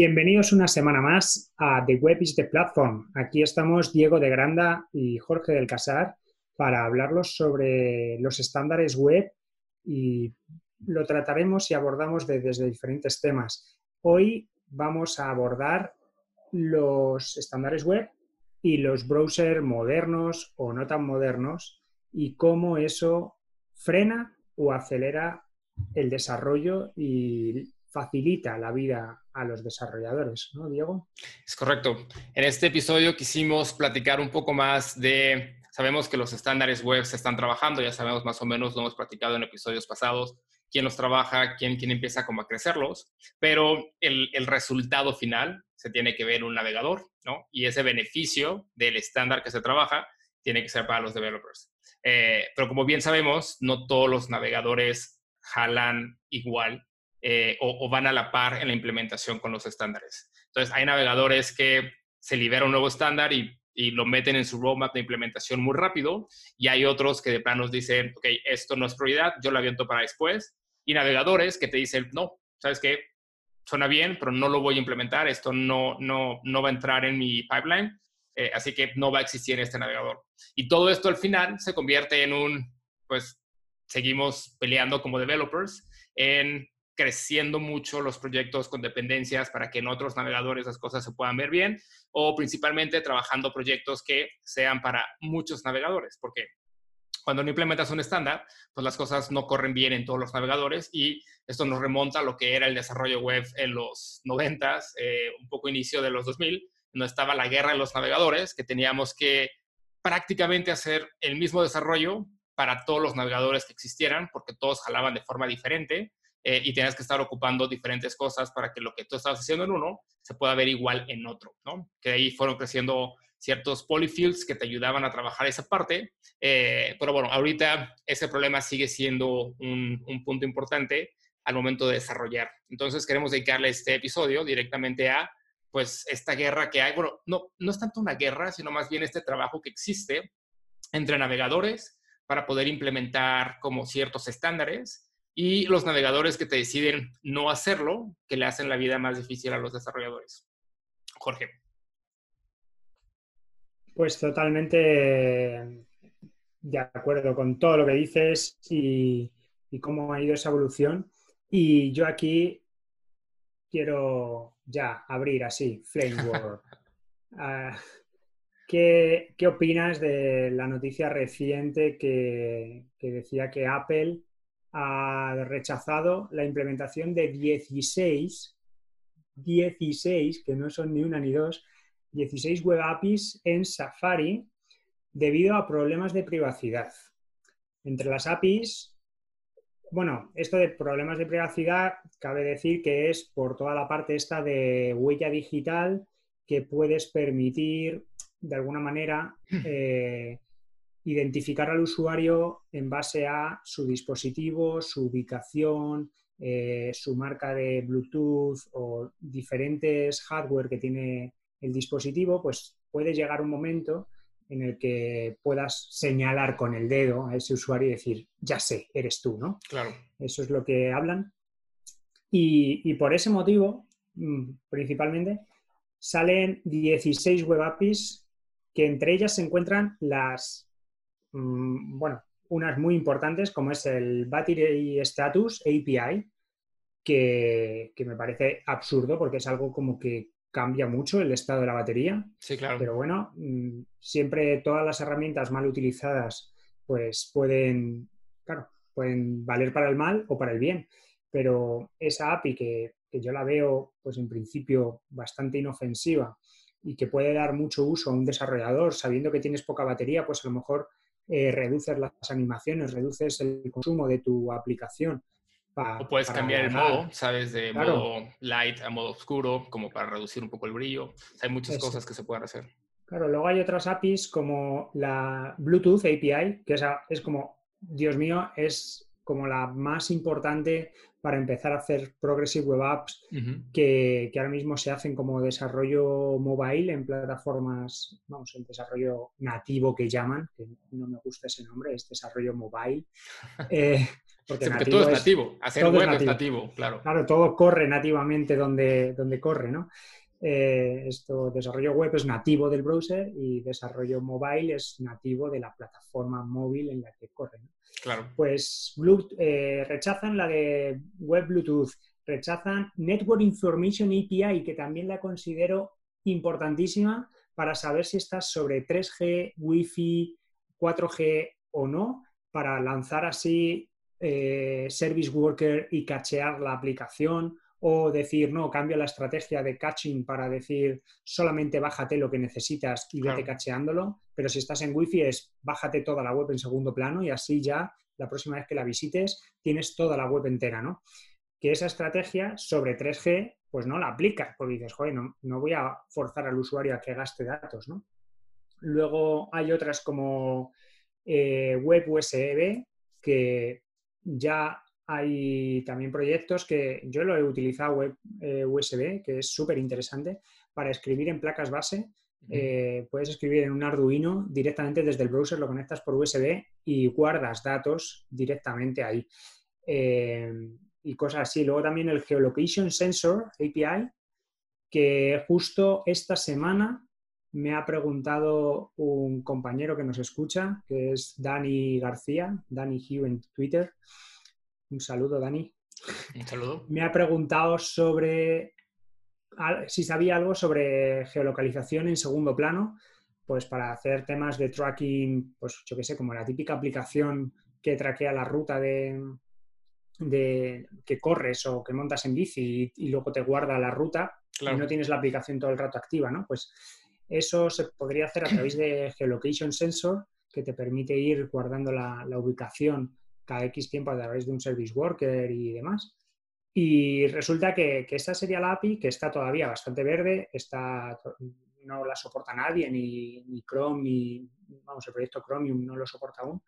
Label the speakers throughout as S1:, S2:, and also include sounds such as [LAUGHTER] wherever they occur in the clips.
S1: Bienvenidos una semana más a The Web is the Platform. Aquí estamos Diego de Granda y Jorge del Casar para hablarlos sobre los estándares web y lo trataremos y abordamos desde diferentes temas. Hoy vamos a abordar los estándares web y los browsers modernos o no tan modernos y cómo eso frena o acelera el desarrollo y facilita la vida a los desarrolladores, ¿no, Diego?
S2: Es correcto. En este episodio quisimos platicar un poco más de, sabemos que los estándares web se están trabajando, ya sabemos más o menos, lo hemos platicado en episodios pasados, quién los trabaja, quién, quién empieza como a crecerlos, pero el, el resultado final se tiene que ver un navegador, ¿no? Y ese beneficio del estándar que se trabaja tiene que ser para los developers. Eh, pero como bien sabemos, no todos los navegadores jalan igual eh, o, van a la par en la implementación con los estándares. Entonces, hay navegadores que se libera un nuevo estándar y, lo meten en su roadmap de implementación muy rápido, y hay otros que de plano nos dicen, ok, esto no es prioridad, yo lo aviento para después, y navegadores que te dicen, no, ¿sabes qué? Suena bien, pero no lo voy a implementar, esto no, no, no va a entrar en mi pipeline, eh, así que no va a existir este navegador. Y todo esto al final se convierte en un, pues, seguimos peleando como developers en creciendo mucho los proyectos con dependencias para que en otros navegadores las cosas se puedan ver bien, o principalmente trabajando proyectos que sean para muchos navegadores, porque cuando no implementas un estándar, pues las cosas no corren bien en todos los navegadores y esto nos remonta a lo que era el desarrollo web en los 90, eh, un poco inicio de los 2000, donde estaba la guerra de los navegadores, que teníamos que prácticamente hacer el mismo desarrollo para todos los navegadores que existieran, porque todos jalaban de forma diferente eh, y tienes que estar ocupando diferentes cosas para que lo que tú estabas haciendo en uno se pueda ver igual en otro, ¿no? Que ahí fueron creciendo ciertos polyfields que te ayudaban a trabajar esa parte, eh, pero bueno, ahorita ese problema sigue siendo un, un, punto importante al momento de desarrollar. Entonces queremos dedicarle este episodio directamente a, pues, esta guerra que hay. Bueno, no, no es tanto una guerra, sino más bien este trabajo que existe entre navegadores para poder implementar como ciertos estándares y los navegadores que te deciden no hacerlo, que le hacen la vida más difícil a los desarrolladores. Jorge.
S1: Pues totalmente de acuerdo con todo lo que dices y, cómo ha ido esa evolución. Y yo aquí quiero ya abrir así, Flame World. [LAUGHS] Ah, ¿qué, opinas de la noticia reciente que, que decía que Apple ha rechazado la implementación de 16, 16, que no son ni una ni dos, 16 web APIs en Safari debido a problemas de privacidad. Entre las APIs, bueno, esto de problemas de privacidad, cabe decir que es por toda la parte esta de huella digital que puedes permitir de alguna manera [CLEARS THROAT] eh, identificar al usuario en base a su dispositivo, su ubicación, eh, su marca de Bluetooth o diferentes hardware que tiene el dispositivo, pues puede llegar un momento en el que puedas señalar con el dedo a ese usuario y decir, ya sé, eres tú, ¿no?
S2: Claro.
S1: Eso es lo que hablan. Y, por ese motivo, mm, principalmente, salen 16 web APIs que entre ellas se encuentran las Mm, bueno, unas muy importantes como es el Battery Status API, que, me parece absurdo porque es algo como que cambia mucho el estado de la batería.
S2: Sí, claro.
S1: Pero bueno, mm, siempre todas las herramientas mal utilizadas pues pueden, claro, pueden valer para el mal o para el bien. Pero esa API que, que yo la veo pues en principio bastante inofensiva y que puede dar mucho uso a un desarrollador sabiendo que tienes poca batería, pues a lo mejor eh, reduces las animaciones, reduces el consumo de tu aplicación.
S2: o puedes cambiar el modo, ¿sabes? De modo light a modo oscuro, como para reducir un poco el brillo. hay muchas cosas que se pueden hacer.
S1: Claro, luego hay otras APIs como la Bluetooth API, que es como, Dios mío, es como la más importante para empezar a hacer Progressive Web Apps que, ahora mismo se hacen como desarrollo mobile en plataformas, vamos, el desarrollo nativo que llaman, que no me gusta ese nombre, es desarrollo mobile. [LAUGHS] Eh,
S2: Porque, todo es nativo, hacer web es nativo. claro.
S1: Claro, todo corre nativamente donde, donde corre, ¿no? Eh, esto, desarrollo web es nativo del browser y desarrollo mobile es nativo de la plataforma móvil en la que corre.
S2: Claro.
S1: Pues eh, rechazan la de web Bluetooth, rechazan Network Information API, que también la considero importantísima para saber si estás sobre 3G, Wi-Fi, 4G o no, para lanzar así eh, Service Worker y cachear la aplicación o decir, no, cambio la estrategia de caching para decir solamente bájate lo que necesitas y vete cacheándolo, pero si estás en Wi-Fi es bájate toda la web en segundo plano y así ya la próxima vez que la visites tienes toda la web entera, ¿no? Que esa estrategia sobre 3G pues no la aplica, porque dices, joder, no, voy a forzar al usuario a que gaste datos, ¿no? Luego hay otras como eh, Web USB, que ya hay también proyectos que yo lo he utilizado web eh, USB, que es súper interesante, para escribir en placas base. Eh, puedes escribir en un Arduino directamente desde el browser, lo conectas por USB y guardas datos directamente ahí. Eh, y cosas así. Luego también el Geolocation Sensor API, que justo esta semana me ha preguntado un compañero que nos escucha, que es Dani García, Dani Hugh en Twitter. Un saludo, Dani.
S2: Un saludo.
S1: Me ha preguntado sobre si sabía algo sobre geolocalización en segundo plano, pues para hacer temas de tracking, pues yo qué sé, como la típica aplicación que traquea la ruta de, de que corres o que montas en bici y, luego te guarda la ruta y no tienes la aplicación todo el rato activa, ¿no? Pues eso se podría hacer a través de [CLEARS THROAT] Geolocation Sensor, que te permite ir guardando la, la ubicación cada X tiempo a través de un service worker y demás. Y resulta que, que esta sería la API que está todavía bastante verde, está, no la soporta nadie, ni, ni Chrome, ni vamos, el proyecto Chromium no lo soporta aún,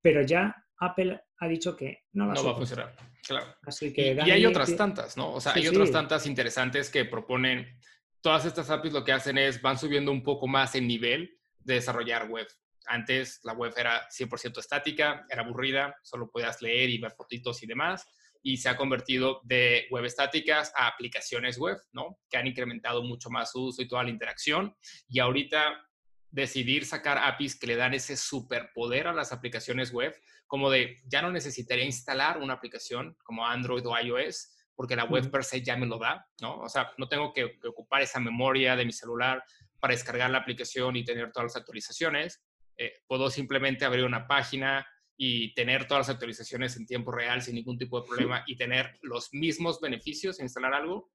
S1: pero ya Apple ha dicho que no,
S2: va a funcionar. Claro. Así que, y, hay otras tantas, ¿no? O sea, hay otras tantas interesantes que proponen. Todas estas APIs lo que hacen es van subiendo un poco más el nivel de desarrollar web. Antes la web era 100% estática, era aburrida, solo podías leer y ver fotitos y demás, y se ha convertido de web estáticas a aplicaciones web, ¿no? Que han incrementado mucho más su uso y toda la interacción. Y ahorita decidir sacar APIs que le dan ese superpoder a las aplicaciones web, como de ya no necesitaría instalar una aplicación como Android o iOS, porque la web per se ya me lo da, ¿no? O sea, no tengo que, que ocupar esa memoria de mi celular para descargar la aplicación y tener todas las actualizaciones. Eh, puedo simplemente abrir una página y tener todas las actualizaciones en tiempo real sin ningún tipo de problema y tener los mismos beneficios de instalar algo.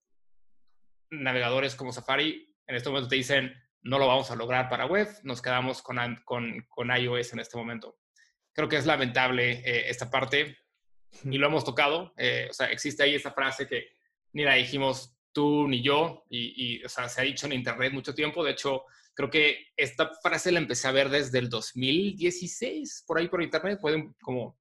S2: Navegadores como Safari en este momento te dicen, no lo vamos a lograr para web, nos quedamos con, con, con iOS en este momento. Creo que es lamentable eh, esta parte y lo hemos tocado. Eh, o sea, existe ahí esta frase que ni la dijimos tú ni yo y, y o sea, se ha dicho en Internet mucho tiempo. De hecho, Creo que esta frase la empecé a ver desde el 2016, por ahí por internet, pueden como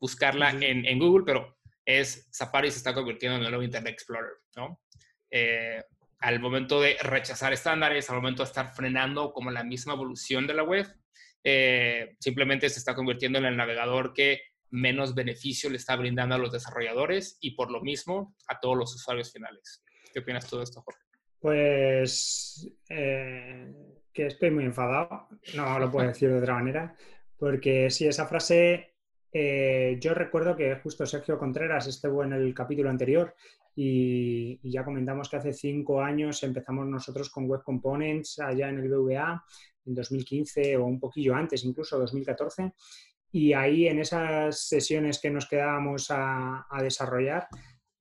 S2: buscarla en, en, Google, pero es Safari se está convirtiendo en el nuevo Internet Explorer, ¿no? Eh, al momento de rechazar estándares, al momento de estar frenando como la misma evolución de la web, eh, simplemente se está convirtiendo en el navegador que menos beneficio le está brindando a los desarrolladores y por lo mismo a todos los usuarios finales. ¿Qué opinas tú de esto, Jorge?
S1: Pues eh, que estoy muy enfadado, no lo puedo [LAUGHS] decir de otra manera, porque sí, esa frase, eh, yo recuerdo que justo Sergio Contreras estuvo en el capítulo anterior y, ya comentamos que hace cinco años empezamos nosotros con Web Components allá en el BVA, en 2015 o un poquillo antes, incluso 2014, y ahí en esas sesiones que nos quedábamos a, desarrollar,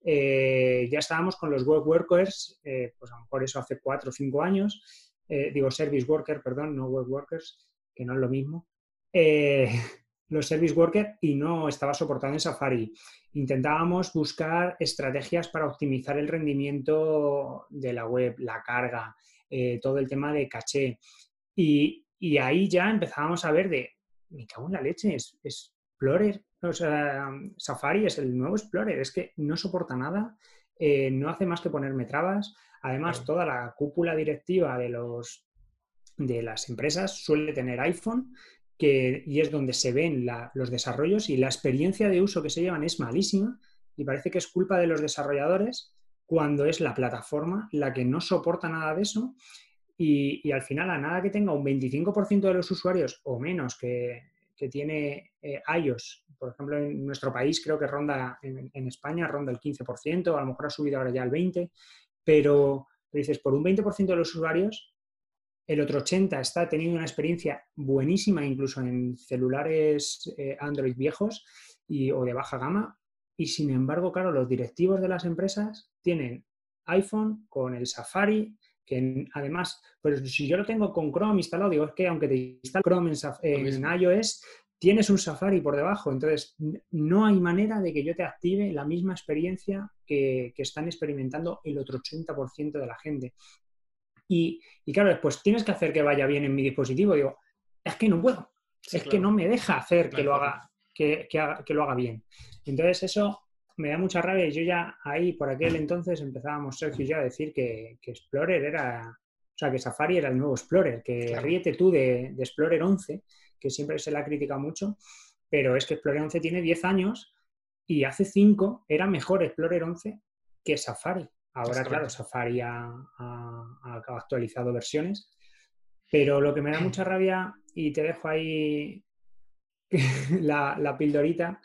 S1: eh, ya estábamos con los web workers, eh, pues a lo mejor eso hace cuatro o cinco años, eh, digo service worker, perdón, no web workers, que no es lo mismo, eh, [LAUGHS] los service workers y no estaba soportado en Safari. Intentábamos buscar estrategias para optimizar el rendimiento de la web, la carga, eh, todo el tema de caché. Y, ahí ya empezábamos a ver de, me cago en la leche, es, Explorer, o sea, Safari es el nuevo Explorer, es que no soporta nada, no hace más que ponerme trabas, Además, toda la cúpula directiva de, los, de las empresas suele tener iPhone que, y es donde se ven los desarrollos y la experiencia de uso que se llevan es malísima y parece que es culpa de los desarrolladores cuando es la plataforma la que no soporta nada de eso y, al final a nada que tenga un 25% de los usuarios o menos que, tiene eh, iOS, por ejemplo en nuestro país creo que ronda, en, España ronda el 15%, a lo mejor ha subido ahora ya el 20%, pero dices, por un 20% de los usuarios el otro 80 está teniendo una experiencia buenísima incluso en celulares eh, Android viejos y, o de baja gama. Y sin embargo, claro, los directivos de las empresas tienen iPhone con el Safari, que además, pues si yo lo tengo con Chrome instalado, digo, es que aunque te instale Chrome en, iOS, tienes un Safari por debajo. Entonces, no hay manera de que yo te active la misma experiencia que, que están experimentando el otro 80% de la gente. Y, claro, después tienes que hacer que vaya bien en mi dispositivo. Digo, es que no puedo. es que no me deja hacer que lo haga, que, que, lo haga bien. Entonces, eso me da mucha rabia y yo ya ahí, por aquel entonces, empezábamos, Sergio ya a decir que, Explorer era, o sea, que Safari era el nuevo Explorer, que ríete tú de, de, Explorer 11, que siempre se la critica mucho, pero es que Explorer 11 tiene 10 años y hace 5 era mejor Explorer 11 que Safari. Ahora, claro, Safari ha, actualizado versiones, pero lo que me da mucha rabia, y te dejo ahí [LAUGHS] la, la pildorita,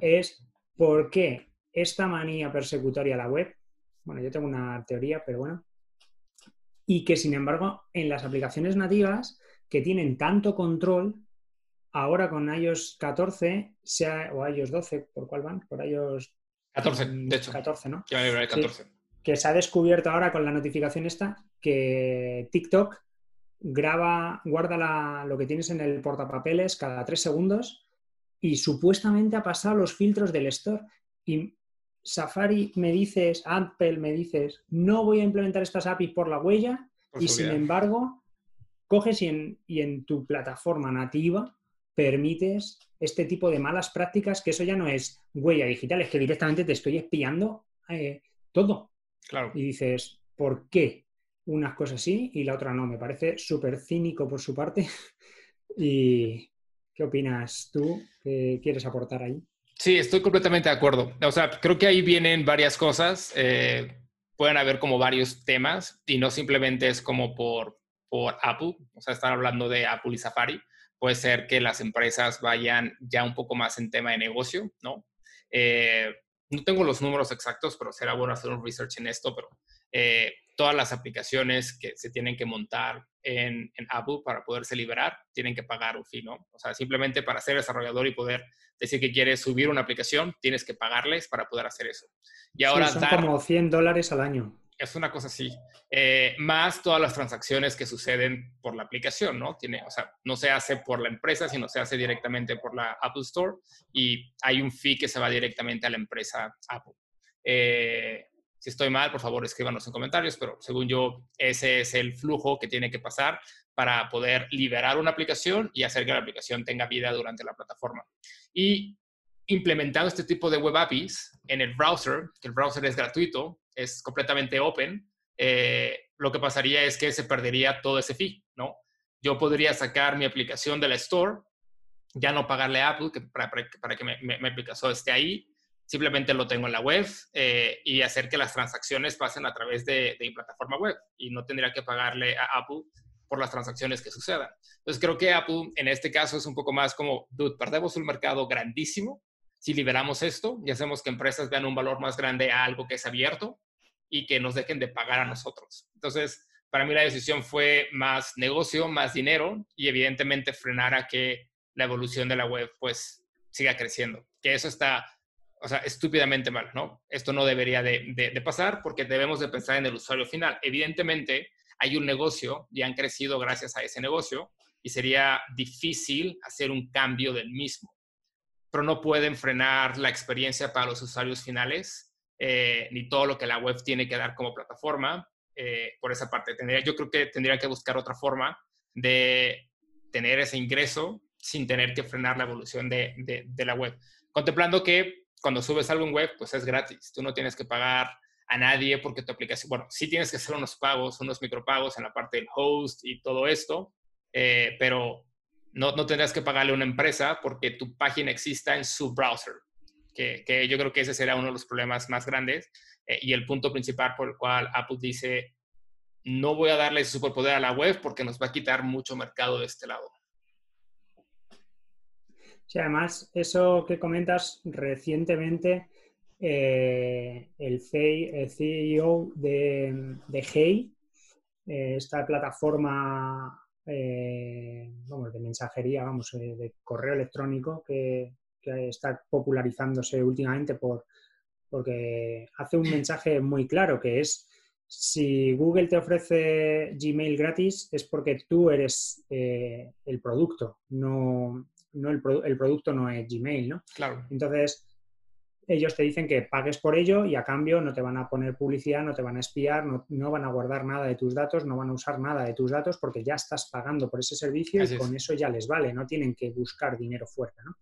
S1: es por qué esta manía persecutoria a la web, bueno, yo tengo una teoría, pero bueno, y que sin embargo en las aplicaciones nativas que tienen tanto control, ahora con iOS 14 sea, o iOS 12, ¿por cuál van? Por iOS
S2: 14, de hecho.
S1: 14, ¿no?
S2: 14
S1: que se ha descubierto ahora con la notificación esta que TikTok graba, guarda lo que tienes en el portapapeles cada tres segundos y supuestamente ha pasado los filtros del store. Y Safari me dices, Apple me dices, no voy a implementar estas APIs por la huella y sin embargo coges y en, y en, tu plataforma nativa permites este tipo de malas prácticas que eso ya no es huella digital, es que directamente te estoy espiando eh, todo. Y dices, ¿por qué unas cosas sí y la otra no? Me parece súper cínico por su parte. [LAUGHS] ¿Y qué opinas tú? ¿Qué quieres aportar ahí?
S2: Sí, estoy completamente de acuerdo. O sea, creo que ahí vienen varias cosas. Eh, pueden haber como varios temas y no simplemente es como por, por Apple. O sea, están hablando de Apple y Safari. Puede ser que las empresas vayan ya un poco más en tema de negocio, ¿no? Eh, no tengo los números exactos, pero será bueno hacer un research en esto, pero eh, todas las aplicaciones que se tienen que montar en, Apple para poderse liberar tienen que pagar un fee, ¿no? O sea, simplemente para ser desarrollador y poder decir que quieres subir una aplicación, tienes que pagarles para poder hacer eso.
S1: Y ahora son como 100 dólares al año
S2: es una cosa así. Eh, más todas las transacciones que suceden por la aplicación, ¿no? Tiene, o sea, no se hace por la empresa, sino se hace directamente por la Apple Store y hay un fee que se va directamente a la empresa Apple. Eh, si estoy mal, por favor, escríbanos en comentarios, pero según yo, ese es el flujo que tiene que pasar para poder liberar una aplicación y hacer que la aplicación tenga vida durante la plataforma. Y implementando este tipo de web APIs en el browser, que el browser es gratuito, es completamente open, eh, lo que pasaría es que se perdería todo ese fee, ¿no? Yo podría sacar mi aplicación de la Store, ya no pagarle a Apple para, para, que mi, aplicación esté ahí, simplemente lo tengo en la web eh, y hacer que las transacciones pasen a través de, de mi plataforma web y no tendría que pagarle a Apple por las transacciones que sucedan. Entonces creo que Apple en este caso es un poco más como, dude, perdemos un mercado grandísimo si liberamos esto y hacemos que empresas vean un valor más grande a algo que es abierto y que nos dejen de pagar a nosotros. Entonces, para mí la decisión fue más negocio, más dinero y evidentemente frenar a que la evolución de la web pues siga creciendo. Que eso está, o sea, estúpidamente mal, ¿no? Esto no debería de, de, pasar porque debemos de pensar en el usuario final. Evidentemente hay un negocio y han crecido gracias a ese negocio y sería difícil hacer un cambio del mismo pero no pueden frenar la experiencia para los usuarios finales, eh, ni todo lo que la web tiene que dar como plataforma. Eh, por esa parte, tendría, yo creo que tendrían que buscar otra forma de tener ese ingreso sin tener que frenar la evolución de, de, la web. Contemplando que cuando subes algo en web, pues es gratis. Tú no tienes que pagar a nadie porque tu aplicación, bueno, sí tienes que hacer unos pagos, unos micropagos en la parte del host y todo esto, eh, pero no, no tendrás que pagarle a una empresa porque tu página exista en su browser, que, que yo creo que ese será uno de los problemas más grandes eh, y el punto principal por el cual Apple dice, no voy a darle ese superpoder a la web porque nos va a quitar mucho mercado de este lado.
S1: Sí, además, eso que comentas recientemente, eh, el, CEO de, de Hey, eh, esta plataforma vamos, de mensajería, vamos, de correo electrónico que, que, está popularizándose últimamente por, porque hace un mensaje muy claro que es si Google te ofrece Gmail gratis es porque tú eres eh, el producto, no, el, producto no es Gmail, ¿no?
S2: Claro.
S1: Entonces, ellos te dicen que pagues por ello y a cambio no te van a poner publicidad, no te van a espiar, no, van a guardar nada de tus datos, no van a usar nada de tus datos porque ya estás pagando por ese servicio y con eso ya les vale, no tienen que buscar dinero fuera, ¿no?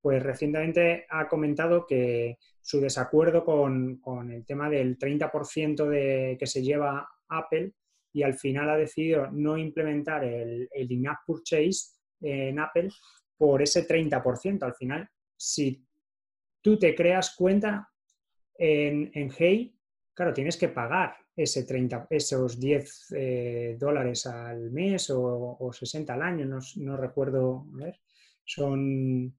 S1: Pues recientemente ha comentado que su desacuerdo con, el tema del 30% de, que se lleva Apple y al final ha decidido no implementar el, el in-app purchase en Apple por ese 30%. Al final, si tú te creas cuenta en, en Hey, claro, tienes que pagar ese 30, esos 10 eh, dólares al mes o, 60 al año, no, no recuerdo, a ver, son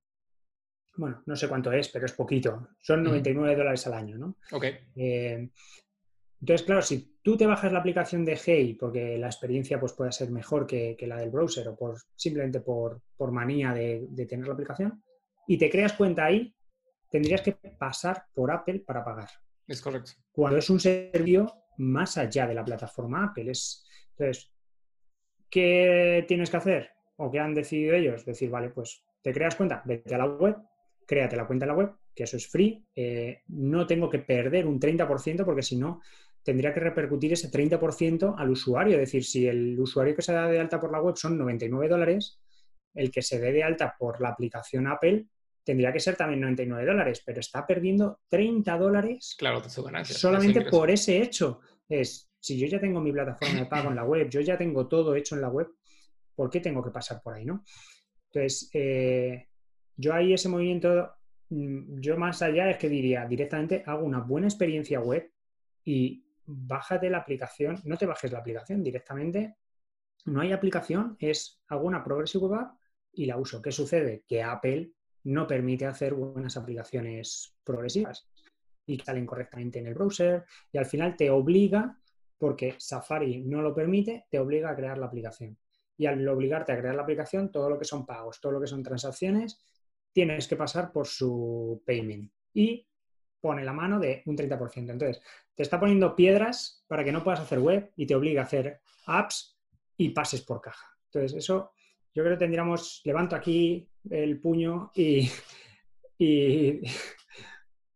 S1: bueno, no sé cuánto es, pero es poquito. Son 99 dólares al año, ¿no?
S2: Ok.
S1: Eh, entonces, claro, si tú te bajas la aplicación de Hey porque la experiencia pues, puede ser mejor que, la del browser o por, simplemente por, manía de, tener la aplicación y te creas cuenta ahí, tendrías que pasar por Apple para pagar.
S2: Es correcto.
S1: Cuando es un servicio más allá de la plataforma Apple. Es, entonces, ¿qué tienes que hacer? ¿O qué han decidido ellos? Decir, vale, pues te creas cuenta, vete a la web, créate la cuenta en la web, que eso es free, eh, no tengo que perder un 30% porque si no, tendría que repercutir ese 30% al usuario. Es decir, si el usuario que se da de alta por la web son 99 dólares, el que se dé de alta por la aplicación Apple tendría que ser también 99 dólares, pero está perdiendo 30 dólares
S2: claro,
S1: solamente por ese hecho. Es, si yo ya tengo mi plataforma de pago en la web, yo ya tengo todo hecho en la web, ¿por qué tengo que pasar por ahí? ¿no? Entonces, eh, yo ahí ese movimiento, mm, yo más allá es que diría directamente hago una buena experiencia web y bájate la aplicación, no te bajes la aplicación directamente, no hay aplicación, es hago una Progressive Web App y la uso. ¿Qué sucede? Que Apple no permite hacer buenas aplicaciones progresivas y salen correctamente en el browser y al final te obliga, porque Safari no lo permite, te obliga a crear la aplicación. Y al obligarte a crear la aplicación, todo lo que son pagos, todo lo que son transacciones, tienes que pasar por su payment y pone la mano de un 30%. Entonces, te está poniendo piedras para que no puedas hacer web y te obliga a hacer apps y pases por caja. Entonces, eso yo creo que tendríamos, levanto aquí el puño y, [LAUGHS]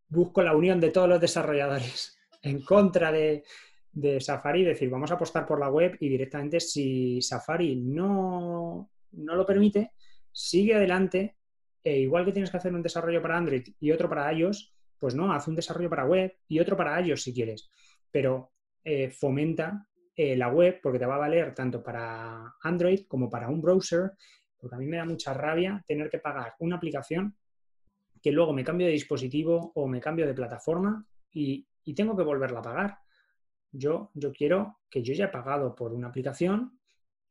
S1: busco la unión de todos los desarrolladores en contra de, de Safari, decir, vamos a apostar por la web y directamente si Safari no, no lo permite, sigue adelante e igual que tienes que hacer un desarrollo para Android y otro para iOS, pues no, haz un desarrollo para web y otro para iOS si quieres, pero eh, fomenta eh, la web porque te va a valer tanto para Android como para un browser, porque a mí me da mucha rabia tener que pagar una aplicación que luego me cambio de dispositivo o me cambio de plataforma y, tengo que volverla a pagar. Yo, yo quiero que yo ya he pagado por una aplicación,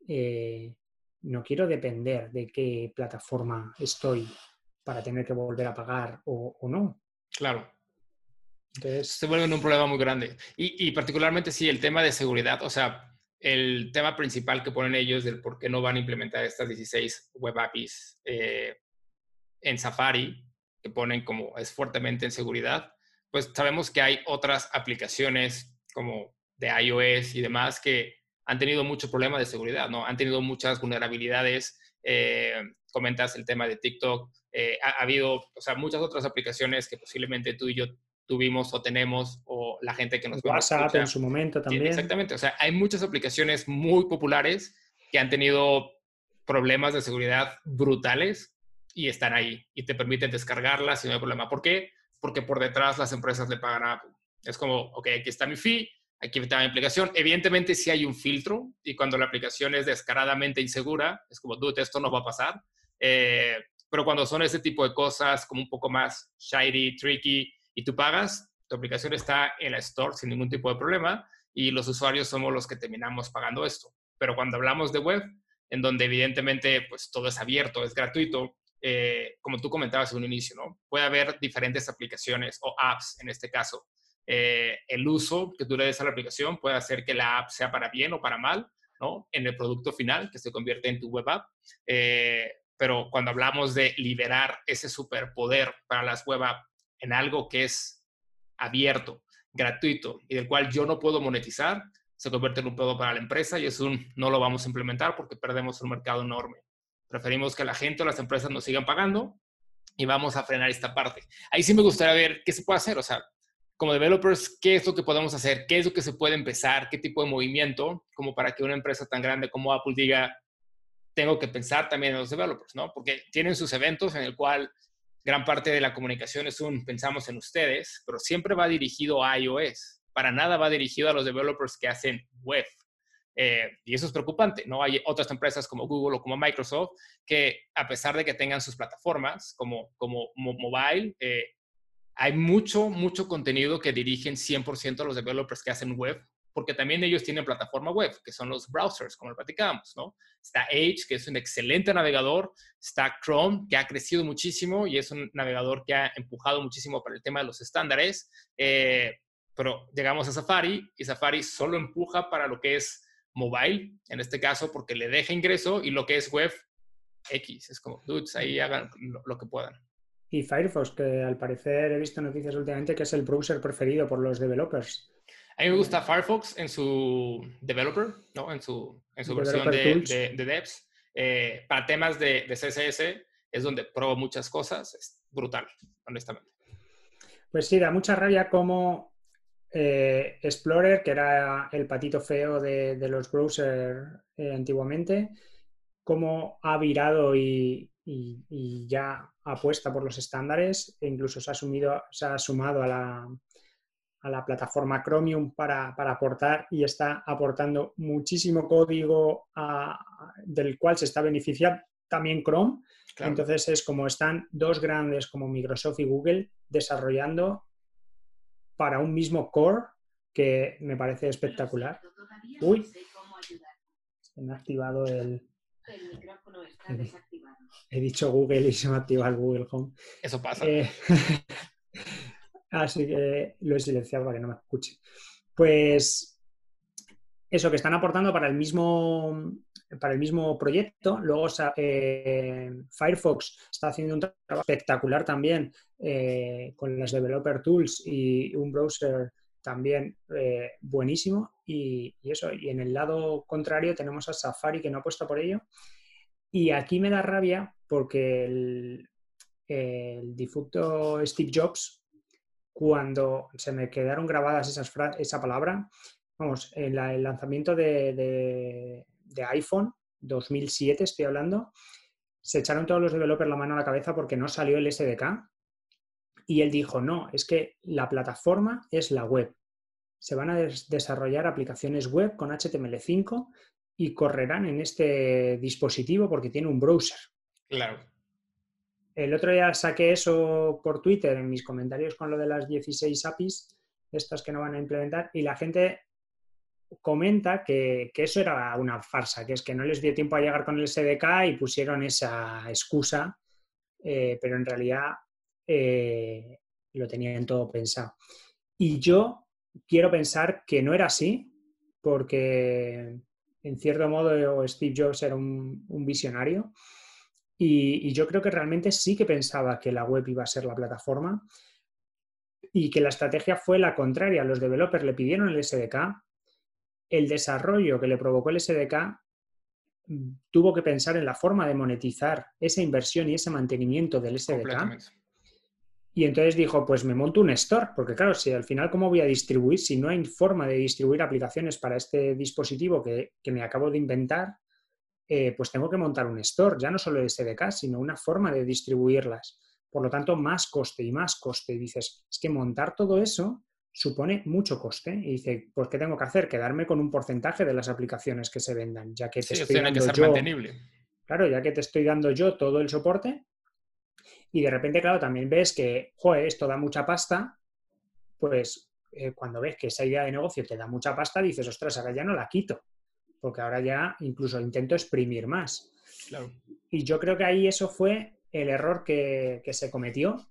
S1: eh, no quiero depender de qué plataforma estoy para tener que volver a pagar o, no.
S2: Claro. Entonces... Se vuelve un problema muy grande. Y, particularmente sí, el tema de seguridad, o sea, el tema principal que ponen ellos del por qué no van a implementar estas 16 web APIs eh, en Safari, que ponen como es fuertemente en seguridad, pues sabemos que hay otras aplicaciones como de iOS y demás que han tenido mucho problema de seguridad, ¿no? Han tenido muchas vulnerabilidades. Eh, comentas el tema de TikTok. Eh, ha, habido, o sea, muchas otras aplicaciones que posiblemente tú y yo tuvimos o tenemos, o la gente que nos
S1: WhatsApp en su momento también.
S2: exactamente. O sea, hay muchas aplicaciones muy populares que han tenido problemas de seguridad brutales y están ahí y te permiten descargarlas y no hay problema. ¿Por qué? Porque por detrás las empresas le pagan a Apple. Es como, ok, aquí está mi fee, aquí está la implicación. Evidentemente sí hay un filtro y cuando la aplicación es descaradamente insegura, es como, dude, esto no va a pasar. Eh, pero cuando son ese tipo de cosas como un poco más shiny, tricky y tú pagas, tu aplicación está en la store sin ningún tipo de problema y los usuarios somos los que terminamos pagando esto. Pero cuando hablamos de web, en donde evidentemente pues todo es abierto, es gratuito, eh, como tú comentabas en un inicio, ¿no? Puede haber diferentes aplicaciones o apps en este caso. Eh, el uso que tú le des a la aplicación puede hacer que la app sea para bien o para mal, ¿no? En el producto final que se convierte en tu web app. Eh, pero cuando hablamos de liberar ese superpoder para las web apps en algo que es abierto, gratuito y del cual yo no puedo monetizar, se convierte en un pedo para la empresa y es un no lo vamos a implementar porque perdemos un mercado enorme. Preferimos que la gente o las empresas nos sigan pagando y vamos a frenar esta parte. Ahí sí me gustaría ver qué se puede hacer, o sea, como developers, qué es lo que podemos hacer, qué es lo que se puede empezar, qué tipo de movimiento, como para que una empresa tan grande como Apple diga, tengo que pensar también en los developers, ¿no? Porque tienen sus eventos en el cual gran parte de la comunicación es un pensamos en ustedes, pero siempre va dirigido a iOS. Para nada va dirigido a los developers que hacen web. Eh, y eso es preocupante, ¿no? Hay otras empresas como Google o como Microsoft que a pesar de que tengan sus plataformas como, como mobile, eh, hay mucho, mucho contenido que dirigen 100% a los developers que hacen web, porque también ellos tienen plataforma web, que son los browsers, como lo platicábamos, ¿no? Está Edge, que es un excelente navegador, está Chrome, que ha crecido muchísimo y es un navegador que ha empujado muchísimo para el tema de los estándares, eh, pero llegamos a Safari y Safari solo empuja para lo que es mobile, en este caso, porque le deja ingreso y lo que es web, X. Es como, dudes, ahí hagan lo, que puedan.
S1: Y Firefox, que al parecer he visto noticias últimamente que es el browser preferido por los developers.
S2: A mí me gusta Firefox en su developer, ¿no? En su, en su versión de, de, devs. Eh, para temas de, de, CSS es donde pruebo muchas cosas. Es brutal, honestamente.
S1: Pues sí, da mucha rabia como eh, Explorer, que era el patito feo de, los browsers eh, antiguamente, cómo ha virado y, ya apuesta por los estándares e incluso se ha, asumido, se ha sumado a la, a la plataforma Chromium para, aportar y está aportando muchísimo código del cual se está beneficiando también Chrome. Entonces es como están dos grandes como Microsoft y Google desarrollando para un mismo core que me parece espectacular. Uy, se me ha activado el... El micrófono está desactivado. [LAUGHS] He dicho Google y se me ha activado el Google Home.
S2: Eso pasa.
S1: Eh, [LAUGHS] así que lo he silenciado para que no me escuche. Pues eso, que están aportando para el mismo, para el mismo proyecto. Luego eh, Firefox está haciendo un trabajo espectacular también eh, con las Developer Tools y un browser también eh, buenísimo. Y, eso, y en el lado contrario tenemos a Safari que no ha puesto por ello. Y aquí me da rabia porque el, difunto Steve Jobs, cuando se me quedaron grabadas esas esa palabra, vamos, en el lanzamiento de, de iPhone 2007, estoy hablando, se echaron todos los developers la mano a la cabeza porque no salió el SDK. Y él dijo, no, es que la plataforma es la web. Se van a desarrollar aplicaciones web con HTML5 y correrán en este dispositivo porque tiene un browser.
S2: Claro.
S1: El otro día saqué eso por Twitter en mis comentarios con lo de las 16 APIs, estas que no van a implementar, y la gente comenta que, eso era una farsa, que es que no les dio tiempo a llegar con el SDK y pusieron esa excusa, eh, pero en realidad eh, lo tenían todo pensado. Y yo quiero pensar que no era así, porque en cierto modo Steve Jobs era un, visionario y, y, yo creo que realmente sí que pensaba que la web iba a ser la plataforma y que la estrategia fue la contraria. Los developers le pidieron el SDK, el desarrollo que le provocó el SDK mm, tuvo que pensar en la forma de monetizar esa inversión y ese mantenimiento del SDK. Y entonces dijo, pues me monto un store, porque claro, si al final, ¿cómo voy a distribuir? Si no hay forma de distribuir aplicaciones para este dispositivo que, me acabo de inventar, eh, pues tengo que montar un store, ya no solo el SDK, sino una forma de distribuirlas. Por lo tanto, más coste y más coste. Y dices, es que montar todo eso supone mucho coste. Y dice, pues ¿qué tengo que hacer? Quedarme con un porcentaje de las aplicaciones que se vendan, ya que te estoy dando
S2: que ser
S1: yo,
S2: mantenible.
S1: Claro, ya que te estoy dando yo todo el soporte y de repente, claro, también ves que, joder, esto da mucha pasta, pues eh, cuando ves que esa idea de negocio te da mucha pasta, dices, ostras, ahora ya no la quito, porque ahora ya incluso intento exprimir más. Y yo creo que ahí eso fue el error que, que se cometió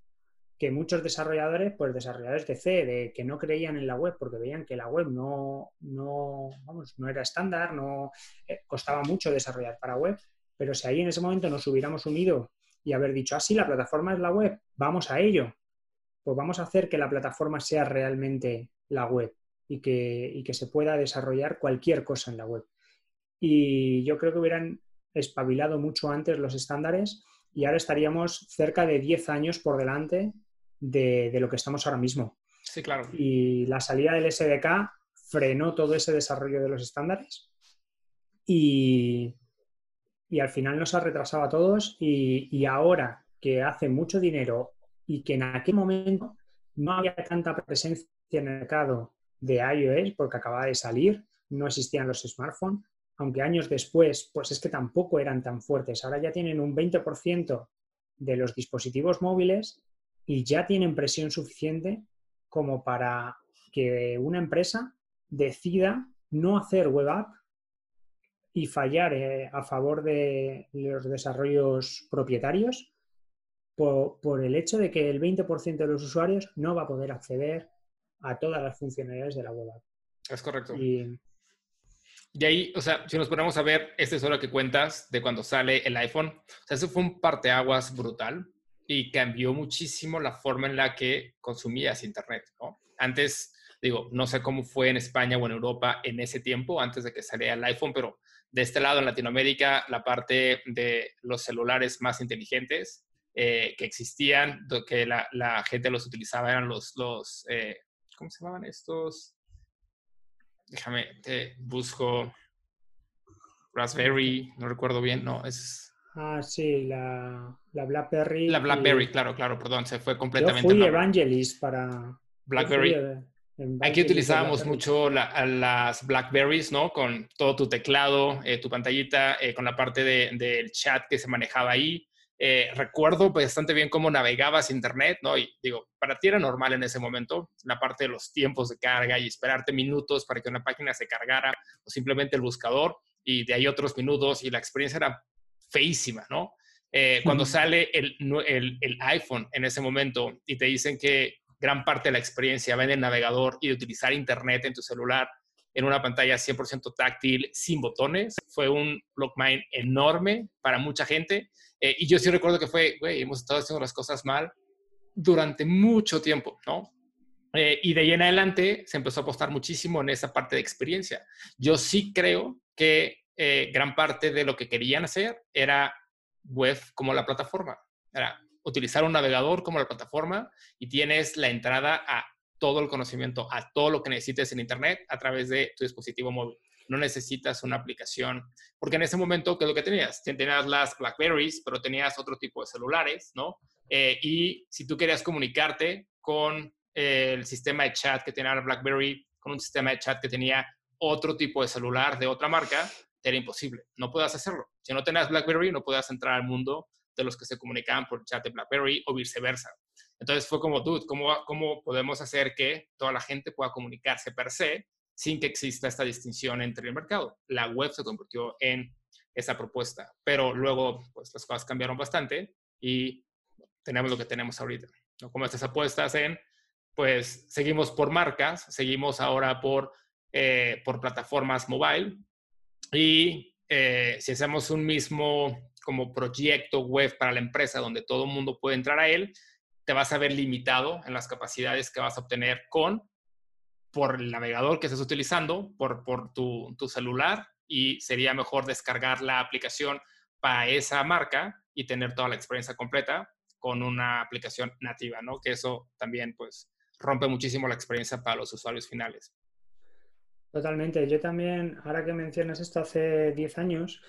S1: que muchos desarrolladores, pues desarrolladores de C, de que no creían en la web porque veían que la web no, no, vamos, no era estándar, no eh, costaba mucho desarrollar para web, pero si ahí en ese momento nos hubiéramos unido y haber dicho, ah, sí, la plataforma es la web, vamos a ello, pues vamos a hacer que la plataforma sea realmente la web y que, y que se pueda desarrollar cualquier cosa en la web. Y yo creo que hubieran espabilado mucho antes los estándares y ahora estaríamos cerca de 10 años por delante de, lo que estamos ahora mismo.
S2: Sí, claro.
S1: Y la salida del SDK frenó todo ese desarrollo de los estándares y, al final nos ha retrasado a todos y, ahora que hace mucho dinero y que en aquel momento no había tanta presencia en el mercado de iOS porque acababa de salir, no existían los smartphones, aunque años después, pues es que tampoco eran tan fuertes. Ahora ya tienen un 20% de los dispositivos móviles y ya tienen presión suficiente como para que una empresa decida no hacer web app y fallar eh, a favor de los desarrollos propietarios por, el hecho de que el 20% de los usuarios no va a poder acceder a todas las funcionalidades de la web app.
S2: Es correcto. Y, ahí, o sea, si nos ponemos a ver, este es lo que cuentas de cuando sale el iPhone. O sea, eso fue un parteaguas brutal y cambió muchísimo la forma en la que consumías Internet. ¿no? Antes, digo, no sé cómo fue en España o en Europa en ese tiempo, antes de que saliera el iPhone, pero de este lado, en Latinoamérica, la parte de los celulares más inteligentes eh, que existían, que la, gente los utilizaba, eran los, los eh, ¿cómo se llamaban estos? Déjame, te busco Raspberry, no recuerdo bien, no, es
S1: Ah, sí, la, la BlackBerry.
S2: La BlackBerry, claro, claro, perdón, se fue completamente.
S1: Yo fui Evangelist para.
S2: BlackBerry. Aquí utilizábamos mucho las Blackberries, ¿no? Con todo tu teclado, eh, tu pantallita, eh, con la parte del chat que se manejaba ahí. Eh, recuerdo bastante bien cómo navegabas internet, ¿no? Y digo, para ti era normal en ese momento la parte de los tiempos de carga y esperarte minutos para que una página se cargara o simplemente el buscador y de ahí otros minutos y la experiencia era feísima, ¿no? Eh, cuando sale el, el, iPhone en ese momento y te dicen que gran parte de la experiencia va en el navegador y de utilizar Internet en tu celular en una pantalla 100% táctil sin botones, fue un block mind enorme para mucha gente. Eh, y yo sí recuerdo que fue, güey, hemos estado haciendo las cosas mal durante mucho tiempo, ¿no? Eh, y de ahí en adelante se empezó a apostar muchísimo en esa parte de experiencia. Yo sí creo que eh, gran parte de lo que querían hacer era web como la plataforma. Era utilizar un navegador como la plataforma y tienes la entrada a todo el conocimiento, a todo lo que necesites en Internet a través de tu dispositivo móvil. No necesitas una aplicación, porque en ese momento, ¿qué es lo que tenías? Tenías las Blackberries, pero tenías otro tipo de celulares, ¿no? Eh, y si tú querías comunicarte con el sistema de chat que tenía la BlackBerry, con un sistema de chat que tenía otro tipo de celular de otra marca, era imposible, no puedas hacerlo. Si no tenías BlackBerry, no podías entrar al mundo de los que se comunicaban por chat de BlackBerry o viceversa. Entonces fue como, dude, ¿cómo, ¿cómo podemos hacer que toda la gente pueda comunicarse per se sin que exista esta distinción entre el mercado? La web se convirtió en esa propuesta, pero luego pues las cosas cambiaron bastante y tenemos lo que tenemos ahorita. ¿no? Como estas apuestas en, pues seguimos por marcas, seguimos ahora por, eh, por plataformas mobile, y eh, si hacemos un mismo como proyecto web para la empresa donde todo el mundo puede entrar a él, te vas a ver limitado en las capacidades que vas a obtener con, por el navegador que estés utilizando, por, por tu, tu celular y sería mejor descargar la aplicación para esa marca y tener toda la experiencia completa con una aplicación nativa, ¿no? Que eso también pues rompe muchísimo la experiencia para los usuarios finales.
S1: Totalmente. Yo también, ahora que mencionas esto, hace 10 años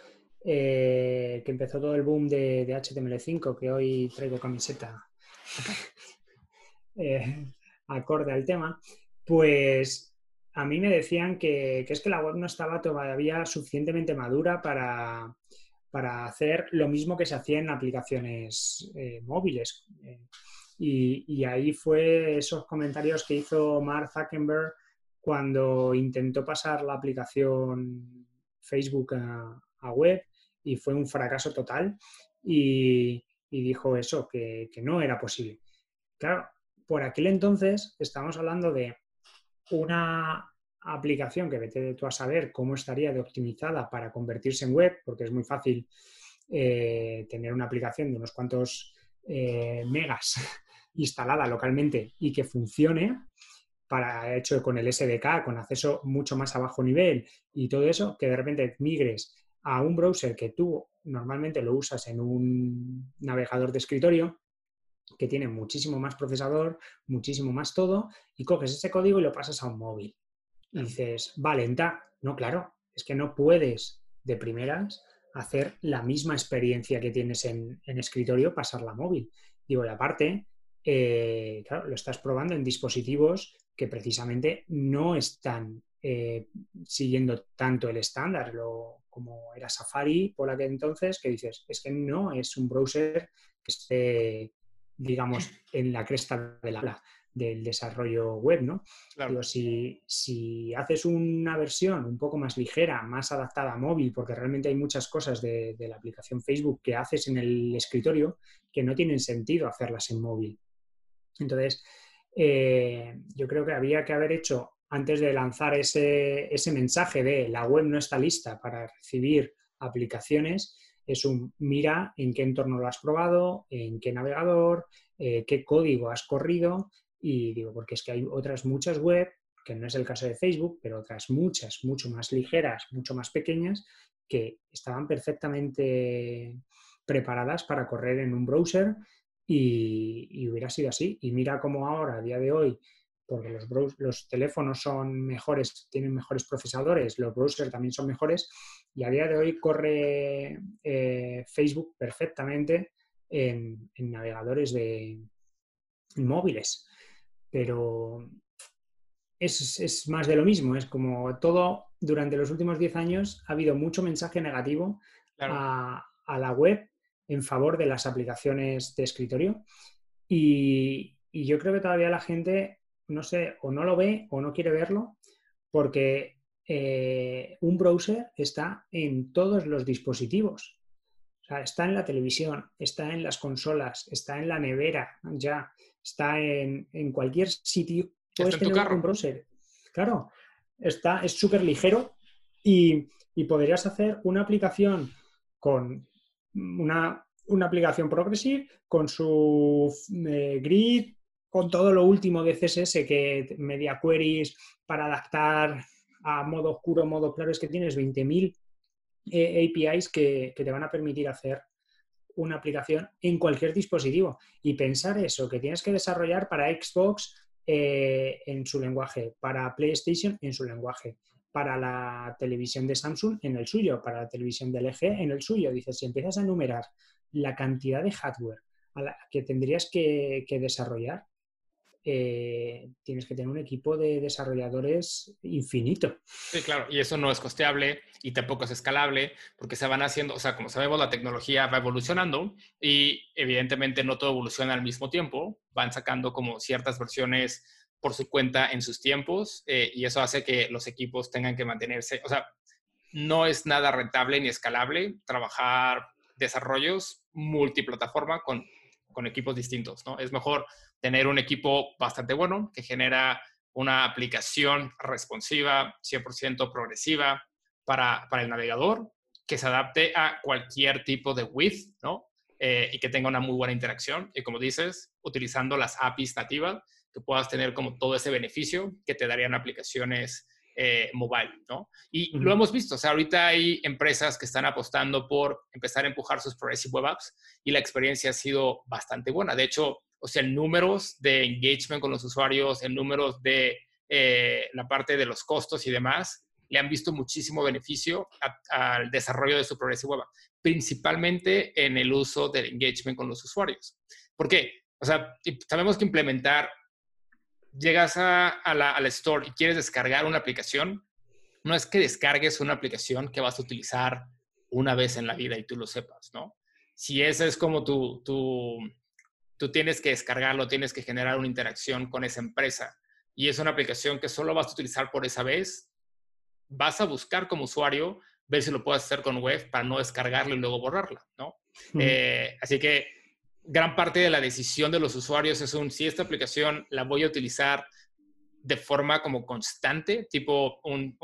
S1: eh, que empezó todo el boom de, HTML5, que hoy traigo camiseta [LAUGHS] eh, acorde al tema. Pues a mí me decían que, es que la web no estaba todavía suficientemente madura para, hacer lo mismo que se hacía en aplicaciones eh, móviles. Eh, y, ahí fue esos comentarios que hizo Mark Zuckerberg cuando intentó pasar la aplicación Facebook a, web y fue un fracaso total y, dijo eso, que, que, no era posible. Claro, por aquel entonces estamos hablando de una aplicación que vete tú a saber cómo estaría de optimizada para convertirse en web, porque es muy fácil eh, tener una aplicación de unos cuantos eh, megas [LAUGHS] instalada localmente y que funcione para hecho con el SDK, con acceso mucho más a bajo nivel y todo eso, que de repente migres a un browser que tú normalmente lo usas en un navegador de escritorio, que tiene muchísimo más procesador, muchísimo más todo, y coges ese código y lo pasas a un móvil. Y dices, valenta, no, claro, es que no puedes de primeras hacer la misma experiencia que tienes en, escritorio, pasarla a móvil. Digo, y aparte, eh, claro, lo estás probando en dispositivos que precisamente no están eh, siguiendo tanto el estándar, lo, como era Safari por aquel entonces, que dices, es que no es un browser que esté digamos, [LAUGHS] en la cresta de la del desarrollo web, ¿no? Pero si, si, haces una versión un poco más ligera, más adaptada a móvil, porque realmente hay muchas cosas de, la aplicación Facebook que haces en el escritorio que no tienen sentido hacerlas en móvil. Entonces, eh, yo creo que había que haber hecho, antes de lanzar ese, ese mensaje de la web no está lista para recibir aplicaciones, es un mira en qué entorno lo has probado, en qué navegador, eh, qué código has corrido y digo, porque es que hay otras muchas web, que no es el caso de Facebook, pero otras muchas, mucho más ligeras, mucho más pequeñas, que estaban perfectamente preparadas para correr en un browser y, y hubiera sido así. Y mira cómo ahora, a día de hoy, porque los, los teléfonos son mejores, tienen mejores procesadores, los browsers también son mejores, y a día de hoy corre eh, Facebook perfectamente en, navegadores de móviles. Pero es, más de lo mismo, es como todo, durante los últimos 10 años ha habido mucho mensaje negativo a, la web en favor de las aplicaciones de escritorio. y, yo creo que todavía la gente no sé, o no lo ve o no quiere verlo, porque eh, un browser está en todos los dispositivos. O sea, está en la televisión, está en las consolas, está en la nevera, ya, está en, cualquier sitio.
S2: Puedes tener un
S1: browser. Claro, está, es súper ligero y, podrías hacer una aplicación con una, aplicación progresive, con su eh, grid, con todo lo último de CSS, que media queries para adaptar a modo oscuro, modo claro, es que tienes 20.000 eh, APIs que, te van a permitir hacer una aplicación en cualquier dispositivo. Y pensar eso, que tienes que desarrollar para Xbox eh, en su lenguaje, para PlayStation en su lenguaje, para la televisión de Samsung en el suyo, para la televisión de LG en el suyo. Dices, si empiezas a enumerar la cantidad de hardware que tendrías que desarrollar, eh, tienes que tener un equipo de desarrolladores infinito.
S2: Sí, claro, y eso no es costeable y tampoco es escalable porque se van haciendo, o sea, como sabemos, la tecnología va evolucionando y evidentemente no todo evoluciona al mismo tiempo, van sacando como ciertas versiones por su cuenta en sus tiempos eh, y eso hace que los equipos tengan que mantenerse, o sea, no es nada rentable ni escalable trabajar desarrollos multiplataforma con, con equipos distintos, ¿no? Es mejor tener un equipo bastante bueno que genera una aplicación responsiva, 100% progresiva para, para, el navegador, que se adapte a cualquier tipo de width, ¿no? Eh, y que tenga una muy buena interacción. Y como dices, utilizando las APIs nativas, que puedas tener como todo ese beneficio que te darían aplicaciones eh, mobile, ¿no? Y lo hemos visto, o sea, ahorita hay empresas que están apostando por empezar a empujar sus Progressive Web Apps y la experiencia ha sido bastante buena. De hecho, o sea, en números de engagement con los usuarios, en números de eh, la parte de los costos y demás, le han visto muchísimo beneficio al desarrollo de su Progressive Web, principalmente en el uso del engagement con los usuarios. ¿Por qué? O sea, sabemos que implementar llegas a, la, al store y quieres descargar una aplicación, no es que descargues una aplicación que vas a utilizar una vez en la vida y tú lo sepas, ¿no? Si ese es como tu, tu, tú tienes que descargarlo, tienes que generar una interacción con esa empresa y es una aplicación que solo vas a utilizar por esa vez, vas a buscar como usuario ver si lo puedes hacer con web para no descargarla y luego borrarla, ¿no? Eh, así que gran parte de la decisión de los usuarios es un, si esta aplicación la voy a utilizar de forma como constante, tipo un,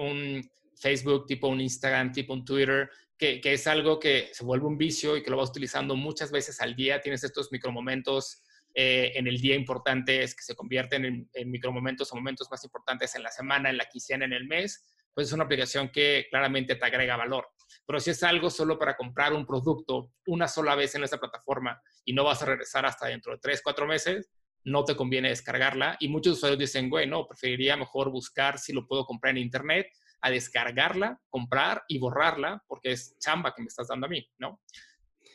S2: Facebook, tipo un Instagram, tipo un Twitter, que, que, es algo que se vuelve un vicio y que lo vas utilizando muchas veces al día, tienes estos micromomentos eh, en el día importantes que se convierten en, en micromomentos o momentos más importantes en la semana, en la quincena, en el mes, pues es una aplicación que claramente te agrega valor. Pero si es algo solo para comprar un producto una sola vez en esta plataforma y no vas a regresar hasta dentro de tres, cuatro meses, no te conviene descargarla. Y muchos usuarios dicen, güey, no, preferiría mejor buscar si lo puedo comprar en Internet, a descargarla, comprar y borrarla, porque es chamba que me estás dando a mí, ¿no?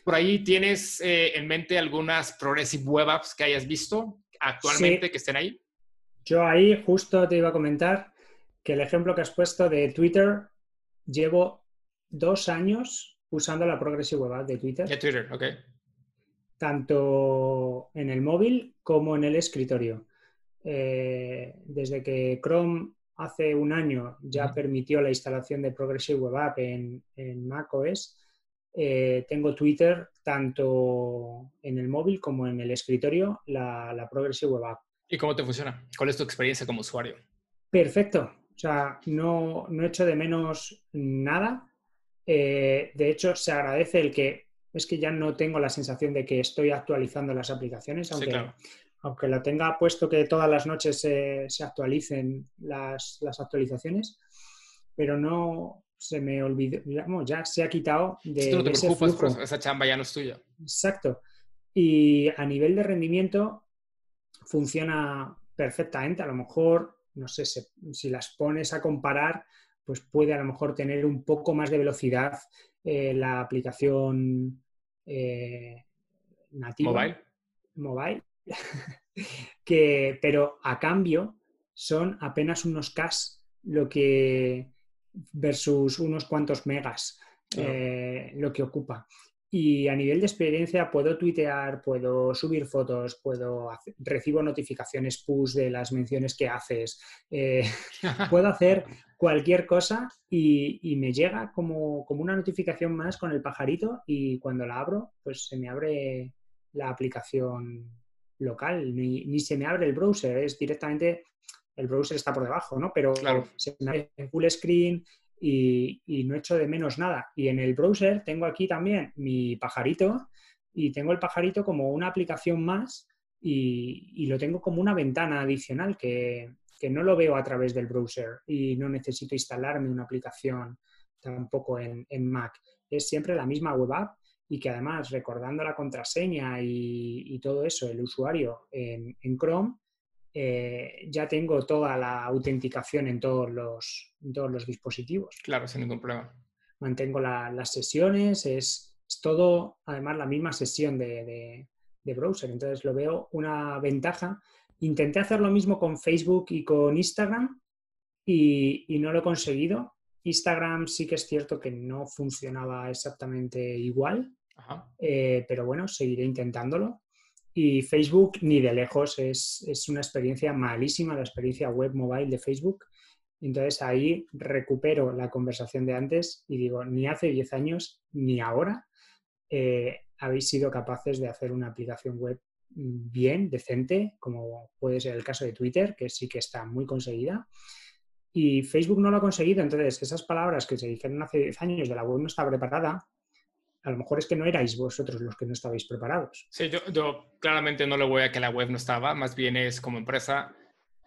S2: Por ahí tienes eh, en mente algunas Progressive Web Apps que hayas visto actualmente que estén ahí.
S1: Yo ahí justo te iba a comentar que el ejemplo que has puesto de Twitter, llevo dos años usando la Progressive Web App de Twitter.
S2: De Twitter, ok.
S1: Tanto en el móvil como en el escritorio. Eh, desde que Chrome hace un año ya permitió la instalación de Progressive Web App en, en macOS, eh, tengo Twitter tanto en el móvil como en el escritorio, la, la Progressive Web App.
S2: ¿Y cómo te funciona? ¿Cuál es tu experiencia como usuario?
S1: Perfecto. O sea, no, no echo de menos nada. Eh, de hecho, se agradece el que es que ya no tengo la sensación de que estoy actualizando las aplicaciones, aunque, aunque lo tenga puesto que todas las noches se, actualicen las, actualizaciones, pero no se me olvidó, digamos, ya se ha quitado de.
S2: no te preocupes, esa chamba ya no es tuya.
S1: Exacto. Y a nivel de rendimiento funciona perfectamente. A lo mejor no sé, si las pones a comparar, pues puede a lo mejor tener un poco más de velocidad eh, la aplicación eh, nativa.
S2: Mobile.
S1: Mobile. [LAUGHS] que, pero a cambio son apenas unos K lo que versus unos cuantos megas eh, lo que ocupa. Y a nivel de experiencia puedo tuitear, puedo subir fotos, puedo recibo notificaciones push de las menciones que haces, eh, [LAUGHS] puedo hacer cualquier cosa y, me llega como, una notificación más con el pajarito y cuando la abro, pues se me abre la aplicación local, ni, se me abre el browser, es directamente, el browser está por debajo, ¿no? Pero se me abre en full screen y, no echo de menos nada. Y en el browser tengo aquí también mi pajarito y tengo el pajarito como una aplicación más y, lo tengo como una ventana adicional que, no lo veo a través del browser y no necesito instalarme una aplicación tampoco en, Mac. Es siempre la misma web app y que además recordando la contraseña y, todo eso, el usuario en, en Chrome, eh, ya tengo toda la autenticación en todos los, todos los dispositivos.
S2: Claro, sin ningún problema.
S1: Mantengo las sesiones, es, todo además la misma sesión de, browser, entonces lo veo una ventaja. Intenté hacer lo mismo con Facebook y con Instagram y, no lo he conseguido. Instagram sí que es cierto que no funcionaba exactamente igual, eh, pero bueno, seguiré intentándolo. Y Facebook ni de lejos es, una experiencia malísima, la experiencia web mobile de Facebook. Entonces ahí recupero la conversación de antes y digo, ni hace 10 años ni ahora eh, habéis sido capaces de hacer una aplicación web bien, decente, como puede ser el caso de Twitter, que sí que está muy conseguida. Y Facebook no lo ha conseguido, entonces esas palabras que se dijeron hace 10 años de la web no está preparada, a lo mejor es que no erais vosotros los que no estabais preparados.
S2: Sí, yo, claramente no le voy a que la web no estaba, más bien es como empresa,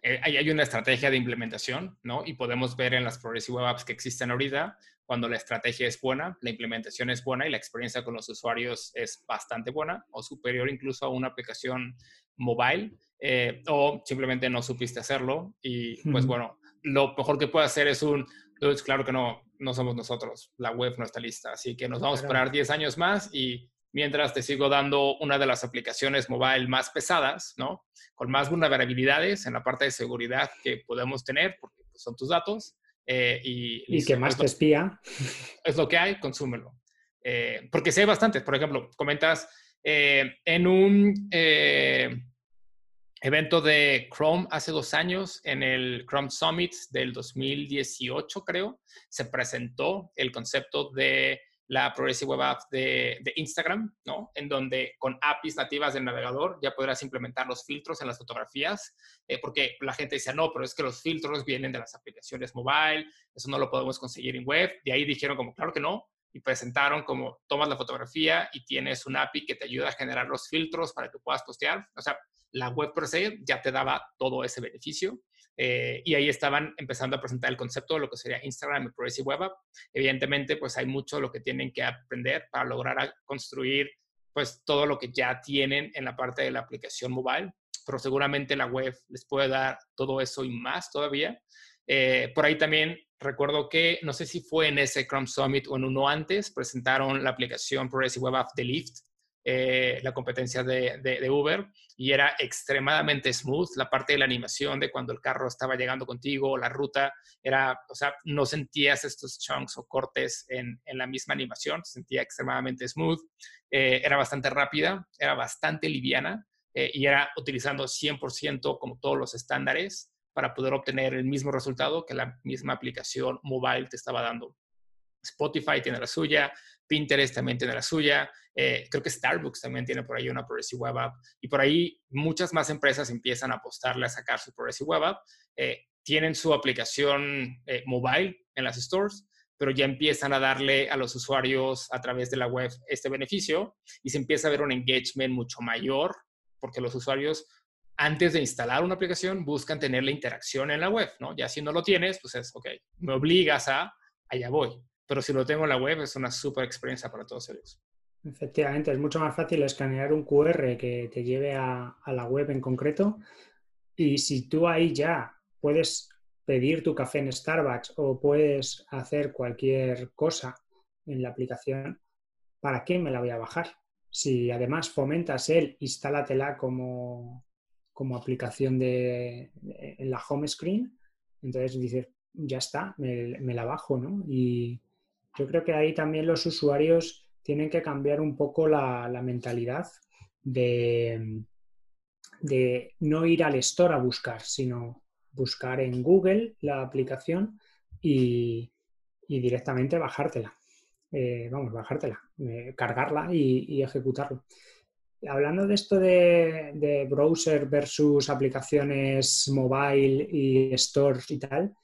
S2: eh, hay, una estrategia de implementación, ¿no? Y podemos ver en las Progressive Web Apps que existen ahorita, cuando la estrategia es buena, la implementación es buena y la experiencia con los usuarios es bastante buena o superior incluso a una aplicación mobile, eh, o simplemente no supiste hacerlo y pues bueno, lo mejor que puede hacer es un, claro que no, no somos nosotros, la web no está lista, así que nos vamos a esperar 10 años más y mientras te sigo dando una de las aplicaciones mobile más pesadas, ¿no? Con más vulnerabilidades en la parte de seguridad que podemos tener, porque pues, son tus datos. Eh, y,
S1: y que más te espía.
S2: Es lo que hay, consúmelo. Eh, porque sí hay bastantes. Por ejemplo, comentas eh, en un evento de Chrome hace dos años, en el Chrome Summit del 2018, creo, se presentó el concepto de la Progressive Web App de, Instagram, ¿no? En donde con APIs nativas del navegador ya podrás implementar los filtros en las fotografías, eh, porque la gente dice, no, pero es que los filtros vienen de las aplicaciones mobile, eso no lo podemos conseguir en web. De ahí dijeron como, claro que no, y presentaron como tomas la fotografía y tienes un API que te ayuda a generar los filtros para que puedas postear. O sea, la web per ya te daba todo ese beneficio. Eh, y ahí estaban empezando a presentar el concepto de lo que sería Instagram y Progressive Web App. Evidentemente, pues hay mucho lo que tienen que aprender para lograr construir pues todo lo que ya tienen en la parte de la aplicación mobile, pero seguramente la web les puede dar todo eso y más todavía. Eh, por ahí también recuerdo que, no sé si fue en ese Chrome Summit o en uno antes, presentaron la aplicación Progressive Web App de Lyft, eh, la competencia de, Uber, y era extremadamente smooth. La parte de la animación de cuando el carro estaba llegando contigo, la ruta, era, o sea, no sentías estos chunks o cortes en, la misma animación, se sentía extremadamente smooth, eh, era bastante rápida, era bastante liviana eh, y era utilizando 100% como todos los estándares para poder obtener el mismo resultado que la misma aplicación mobile te estaba dando. Spotify tiene la suya, Pinterest también tiene la suya, eh, creo que Starbucks también tiene por ahí una Progressive Web App y por ahí muchas más empresas empiezan a apostarle a sacar su Progressive Web App. Eh, tienen su aplicación eh, mobile en las stores, pero ya empiezan a darle a los usuarios a través de la web este beneficio y se empieza a ver un engagement mucho mayor porque los usuarios antes de instalar una aplicación buscan tener la interacción en la web, ¿no? Ya si no lo tienes, pues es, ok, me obligas a, allá voy pero si lo tengo en la web es una súper experiencia para todos ellos.
S1: Efectivamente, es mucho más fácil escanear un QR que te lleve a, la web en concreto y si tú ahí ya puedes pedir tu café en Starbucks o puedes hacer cualquier cosa en la aplicación, ¿para qué me la voy a bajar? Si además fomentas el instálatela como, como aplicación de, en la home screen, entonces dices, ya está, me, la bajo, ¿no? Yo creo que ahí también los usuarios tienen que cambiar un poco la, mentalidad de, no ir al store a buscar, sino buscar en Google la aplicación y, directamente bajártela. Eh, vamos, bajártela, eh, cargarla y, ejecutarlo. Hablando de esto de, browser versus aplicaciones mobile y stores y tal,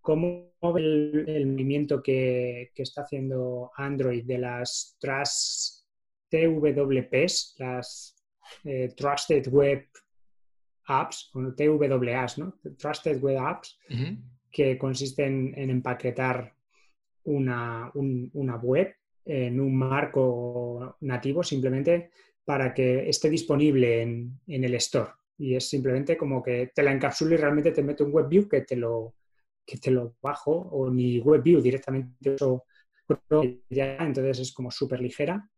S1: ¿Cómo ve el, movimiento que, está haciendo Android de las Trust TWPs, las eh, Trusted Web Apps, o TWAs, ¿no? Trusted Web Apps, que consisten en empaquetar una, web en un marco nativo simplemente para que esté disponible en, en, el store. Y es simplemente como que te la encapsula y realmente te mete un WebView que te lo, que te lo bajo o ni WebView directamente eso ya, entonces es como súper ligera.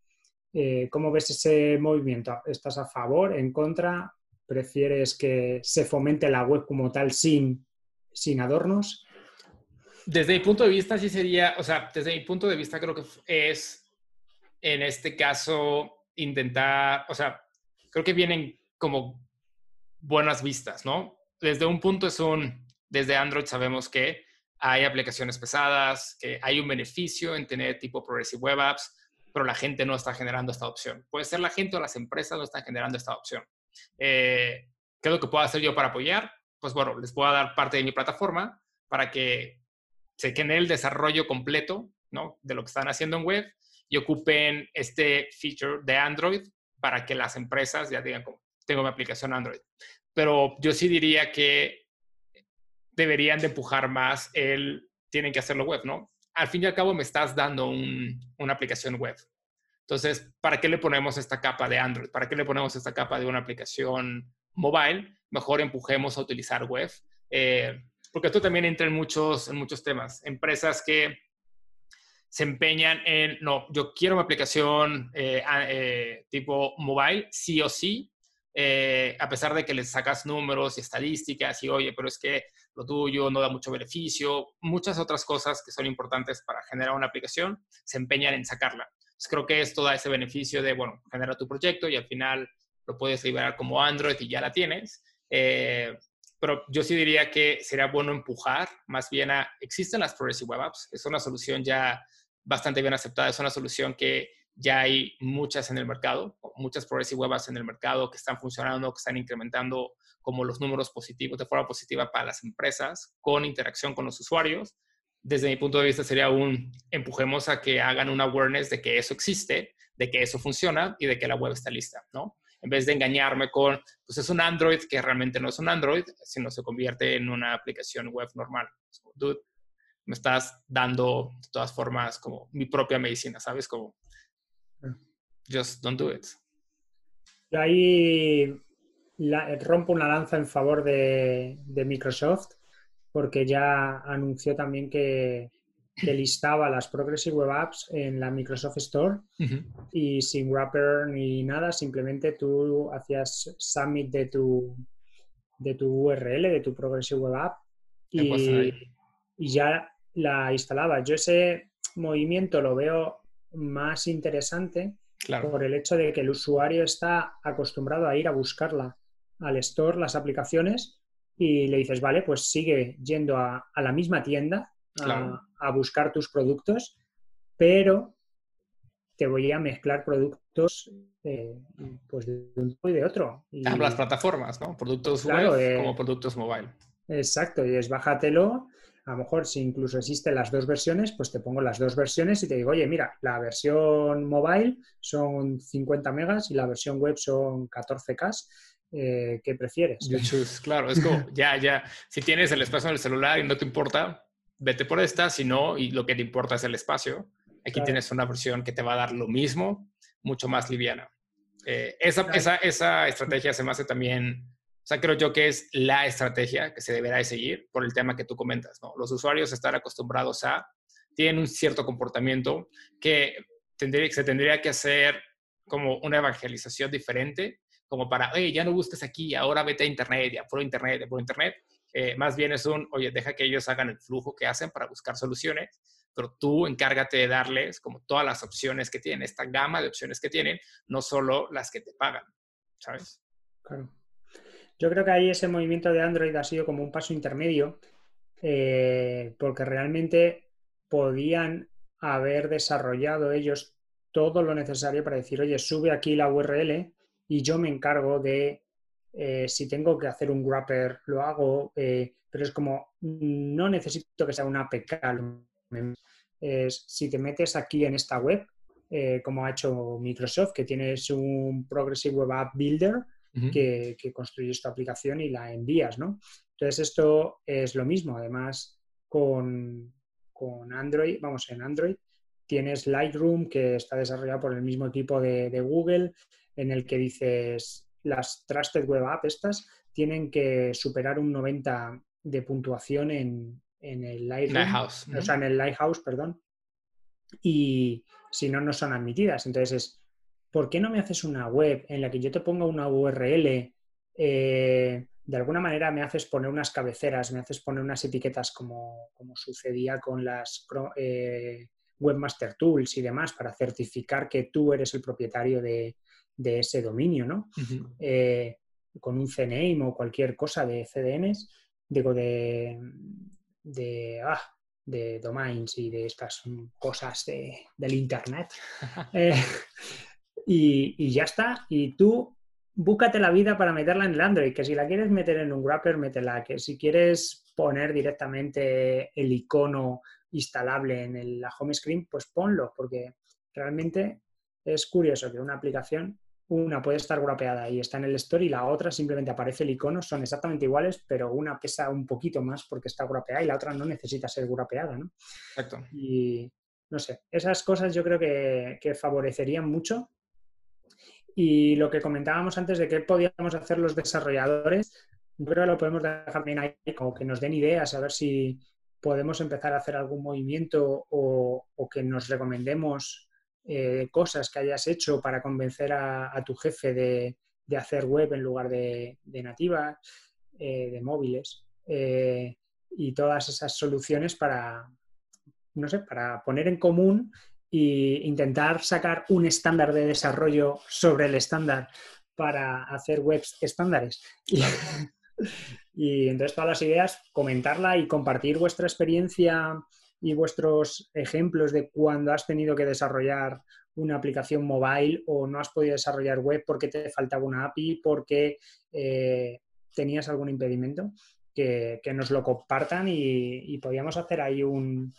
S1: Eh, ¿Cómo ves ese movimiento? ¿Estás a favor, en contra? ¿Prefieres que se fomente la web como tal sin, sin adornos?
S2: Desde mi punto de vista, sí sería, o sea, desde mi punto de vista creo que es, en este caso, intentar, o sea, creo que vienen como buenas vistas, ¿no? Desde un punto es un, desde Android sabemos que hay aplicaciones pesadas, que hay un beneficio en tener tipo Progressive Web Apps, pero la gente no está generando esta opción. Puede ser la gente o las empresas no están generando esta opción. Eh, ¿Qué es lo que puedo hacer yo para apoyar? Pues bueno, les puedo dar parte de mi plataforma para que se quede el desarrollo completo ¿no? de lo que están haciendo en web y ocupen este feature de Android para que las empresas ya digan, tengo mi aplicación Android. Pero yo sí diría que deberían de empujar más el tienen que hacerlo web, ¿no? Al fin y al cabo me estás dando una aplicación web. Entonces, ¿para qué le ponemos esta capa de Android? ¿Para qué le ponemos esta capa de una aplicación mobile? Mejor empujemos a utilizar web. Eh, porque esto también entra en muchos, en muchos temas. Empresas que se empeñan en, no, yo quiero una aplicación eh, eh, tipo mobile, sí o sí, a pesar de que les sacas números y estadísticas y, oye, pero es que lo tuyo no da mucho beneficio, muchas otras cosas que son importantes para generar una aplicación, se empeñan en sacarla. creo que esto da ese beneficio de, bueno, genera tu proyecto y al final lo puedes liberar como Android y ya la tienes. pero yo sí diría que sería bueno empujar más bien a, existen las Progressive Web Apps, es una solución ya bastante bien aceptada, es una solución que ya hay muchas en el mercado, muchas progressive web apps en el mercado que están funcionando, que están incrementando como los números positivos de forma positiva para las empresas con interacción con los usuarios. Desde mi punto de vista sería un empujemos a que hagan un awareness de que eso existe, de que eso funciona y de que la web está lista, ¿no? En vez de engañarme con, pues es un Android que realmente no es un Android, sino se convierte en una aplicación web normal. Dude, me estás dando de todas formas como mi propia medicina, ¿sabes? Como, just don't do it.
S1: Yo ahí rompo una lanza en favor de, Microsoft porque ya anunció también que, [LAUGHS] listaba las Progressive Web Apps en la Microsoft Store. Y sin wrapper ni nada, simplemente tú hacías submit de tu, de tu URL, de tu Progressive Web App y, y ya la instalaba. Yo ese movimiento lo veo más interesante por el hecho de que el usuario está acostumbrado a ir a buscarla al store, las aplicaciones, y le dices, vale, pues sigue yendo a, la misma tienda a, buscar tus productos, pero te voy a mezclar productos eh, pues de un tipo y de otro. Y,
S2: las plataformas, ¿no? Productos web eh, como productos mobile.
S1: Exacto, y es bájatelo a lo mejor si incluso existen las dos versiones, pues te pongo las dos versiones y te digo, oye, mira, la versión mobile son 50 megas y la versión web son 14K. Eh, ¿Qué prefieres?
S2: claro, es como, [LAUGHS] ya, ya, si tienes el espacio en el celular y no te importa, vete por esta, si no, y lo que te importa es el espacio, aquí tienes una versión que te va a dar lo mismo, mucho más liviana. Eh, esa, esa, esa estrategia se me hace también o sea, creo yo que es la estrategia que se deberá de seguir por el tema que tú comentas, ¿no? Los usuarios están acostumbrados a, tienen un cierto comportamiento que tendría, se tendría que hacer como una evangelización diferente, como para, oye, ya no busques aquí, ahora vete a Internet, ya por Internet, ya por Internet. Eh, más bien es un, oye, deja que ellos hagan el flujo que hacen para buscar soluciones, pero tú encárgate de darles como todas las opciones que tienen, esta gama de opciones que tienen, no solo las que te pagan, ¿sabes?
S1: Claro. Yo creo que ahí ese movimiento de Android ha sido como un paso intermedio, eh, porque realmente podían haber desarrollado ellos todo lo necesario para decir, oye, sube aquí la URL y yo me encargo de, eh, si tengo que hacer un wrapper, lo hago, eh, pero es como, no necesito que sea una APK. Es, si te metes aquí en esta web, como ha hecho Microsoft, que tienes un Progressive Web App Builder, que, construyes tu aplicación y la envías, ¿no? Entonces esto es lo mismo, además con, Android, vamos, en Android tienes Lightroom que está desarrollado por el mismo tipo de, Google, en el que dices las Trusted Web App estas tienen que superar un 90 de puntuación en, el
S2: Lighthouse,
S1: o sea, en el Lighthouse, perdón, y si no, no son admitidas. Entonces es ¿por qué no me haces una web en la que yo te ponga una URL? Eh, de alguna manera me haces poner unas cabeceras, me haces poner unas etiquetas como, sucedía con las eh, Webmaster Tools y demás para certificar que tú eres el propietario de, ese dominio, ¿no? Eh, con un CNAME o cualquier cosa de CDNs, digo, de, de, ah, de domains y de estas cosas del Internet. [LAUGHS] y, ya está. Y tú búscate la vida para meterla en el Android, que si la quieres meter en un wrapper, métela, que si quieres poner directamente el icono instalable en la home screen, pues ponlo, porque realmente es curioso que una aplicación, una puede estar wrapeada y está en el store y la otra simplemente aparece el icono, son exactamente iguales, pero una pesa un poquito más porque está wrapeada y la otra no necesita ser wrapeada, ¿no?
S2: Exacto.
S1: Y no sé, esas cosas yo creo que, que favorecerían mucho y lo que comentábamos antes de qué podíamos hacer los desarrolladores, yo creo que lo podemos dejar bien ahí, como que nos den ideas, a ver si, podemos empezar a hacer algún movimiento o, que nos recomendemos eh, cosas que hayas hecho para convencer a, tu jefe de, hacer web en lugar de, nativa, eh, de móviles, eh, y todas esas soluciones para, no sé, para poner en común e intentar sacar un estándar de desarrollo sobre el estándar para hacer webs estándares. Y, [LAUGHS] entonces todas las ideas, comentarla y compartir vuestra experiencia y vuestros ejemplos de cuando has tenido que desarrollar una aplicación mobile o no has podido desarrollar web porque te faltaba una API, porque eh, tenías algún impedimento, que, nos lo compartan y podríamos hacer ahí un,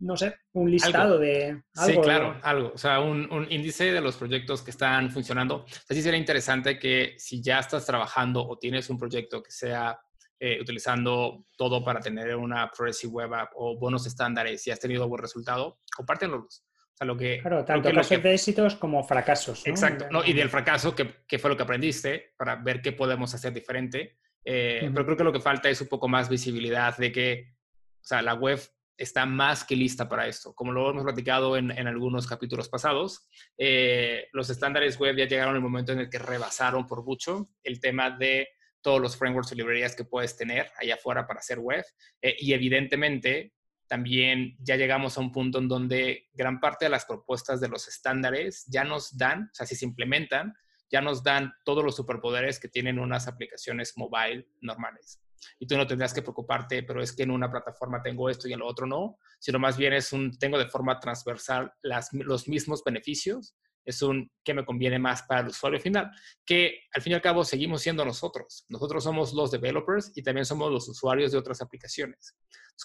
S1: no sé, un listado de
S2: algo. Sí, claro, algo. O sea, un, índice de los proyectos que están funcionando. Así sería interesante que si ya estás trabajando o tienes un proyecto que sea eh, utilizando todo para tener una Progressive Web App o buenos estándares y has tenido buen resultado, compártenlos. O sea, lo que,
S1: claro, tanto casos de éxitos como fracasos.
S2: Exacto. ¿no? y del fracaso, ¿qué, fue lo que aprendiste para ver qué podemos hacer diferente? Eh, pero creo que lo que falta es un poco más visibilidad de que, o sea, la web está más que lista para esto. Como lo hemos platicado en, algunos capítulos pasados, eh, los estándares web ya llegaron el momento en el que rebasaron por mucho el tema de todos los frameworks y librerías que puedes tener allá afuera para hacer web. Eh, y evidentemente, también ya llegamos a un punto en donde gran parte de las propuestas de los estándares ya nos dan, o sea, si se implementan, ya nos dan todos los superpoderes que tienen unas aplicaciones mobile normales y tú no tendrás que preocuparte, pero es que en una plataforma tengo esto y en lo otro no, sino más bien es un, tengo de forma transversal las, los mismos beneficios, es un que me conviene más para el usuario final, que al fin y al cabo seguimos siendo nosotros. Nosotros somos los developers y también somos los usuarios de otras aplicaciones.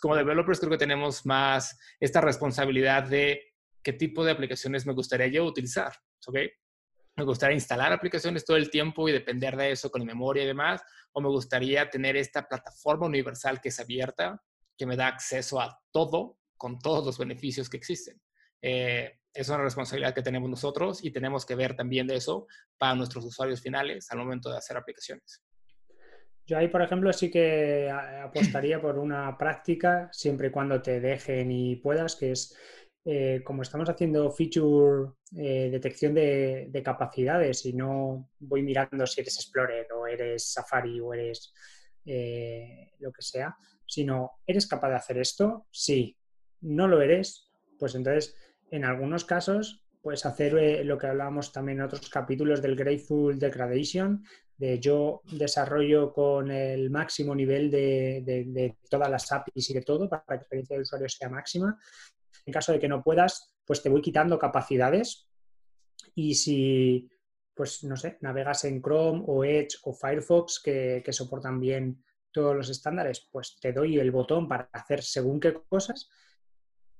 S2: Como developers creo que tenemos más esta responsabilidad de qué tipo de aplicaciones me gustaría yo utilizar, ¿ok? me gustaría instalar aplicaciones todo el tiempo y depender de eso con memoria y demás, o me gustaría tener esta plataforma universal que es abierta, que me da acceso a todo con todos los beneficios que existen. Eh, es una responsabilidad que tenemos nosotros y tenemos que ver también de eso para nuestros usuarios finales al momento de hacer aplicaciones.
S1: Yo ahí, por ejemplo, sí que apostaría por una práctica, siempre y cuando te dejen y puedas, que es eh, como estamos haciendo feature eh, detección de, capacidades y no voy mirando si eres Explorer o eres Safari o eres eh, lo que sea, sino ¿eres capaz de hacer esto? Sí. ¿No lo eres? Pues entonces, en algunos casos, puedes hacer lo que hablábamos también en otros capítulos del Grateful Degradation, de yo desarrollo con el máximo nivel de, de, todas las APIs y de todo para que la experiencia del usuario sea máxima. En caso de que no puedas, pues te voy quitando capacidades y si, pues no sé, navegas en Chrome o Edge o Firefox que, soportan bien todos los estándares, pues te doy el botón para hacer según qué cosas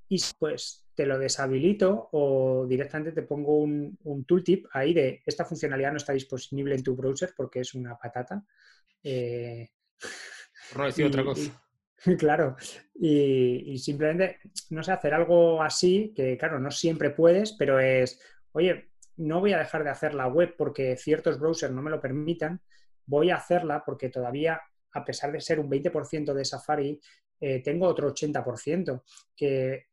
S1: y pues te lo deshabilito o directamente te pongo un, tooltip ahí de esta funcionalidad no está disponible en tu browser porque es una patata. Eh,
S2: no decir otra cosa. [LAUGHS]
S1: Claro, y, simplemente, no sé, hacer algo así, que claro, no siempre puedes, pero es, oye, no voy a dejar de hacer la web porque ciertos browsers no me lo permitan, voy a hacerla porque todavía, a pesar de ser un 20% de Safari, eh, tengo otro 80%, que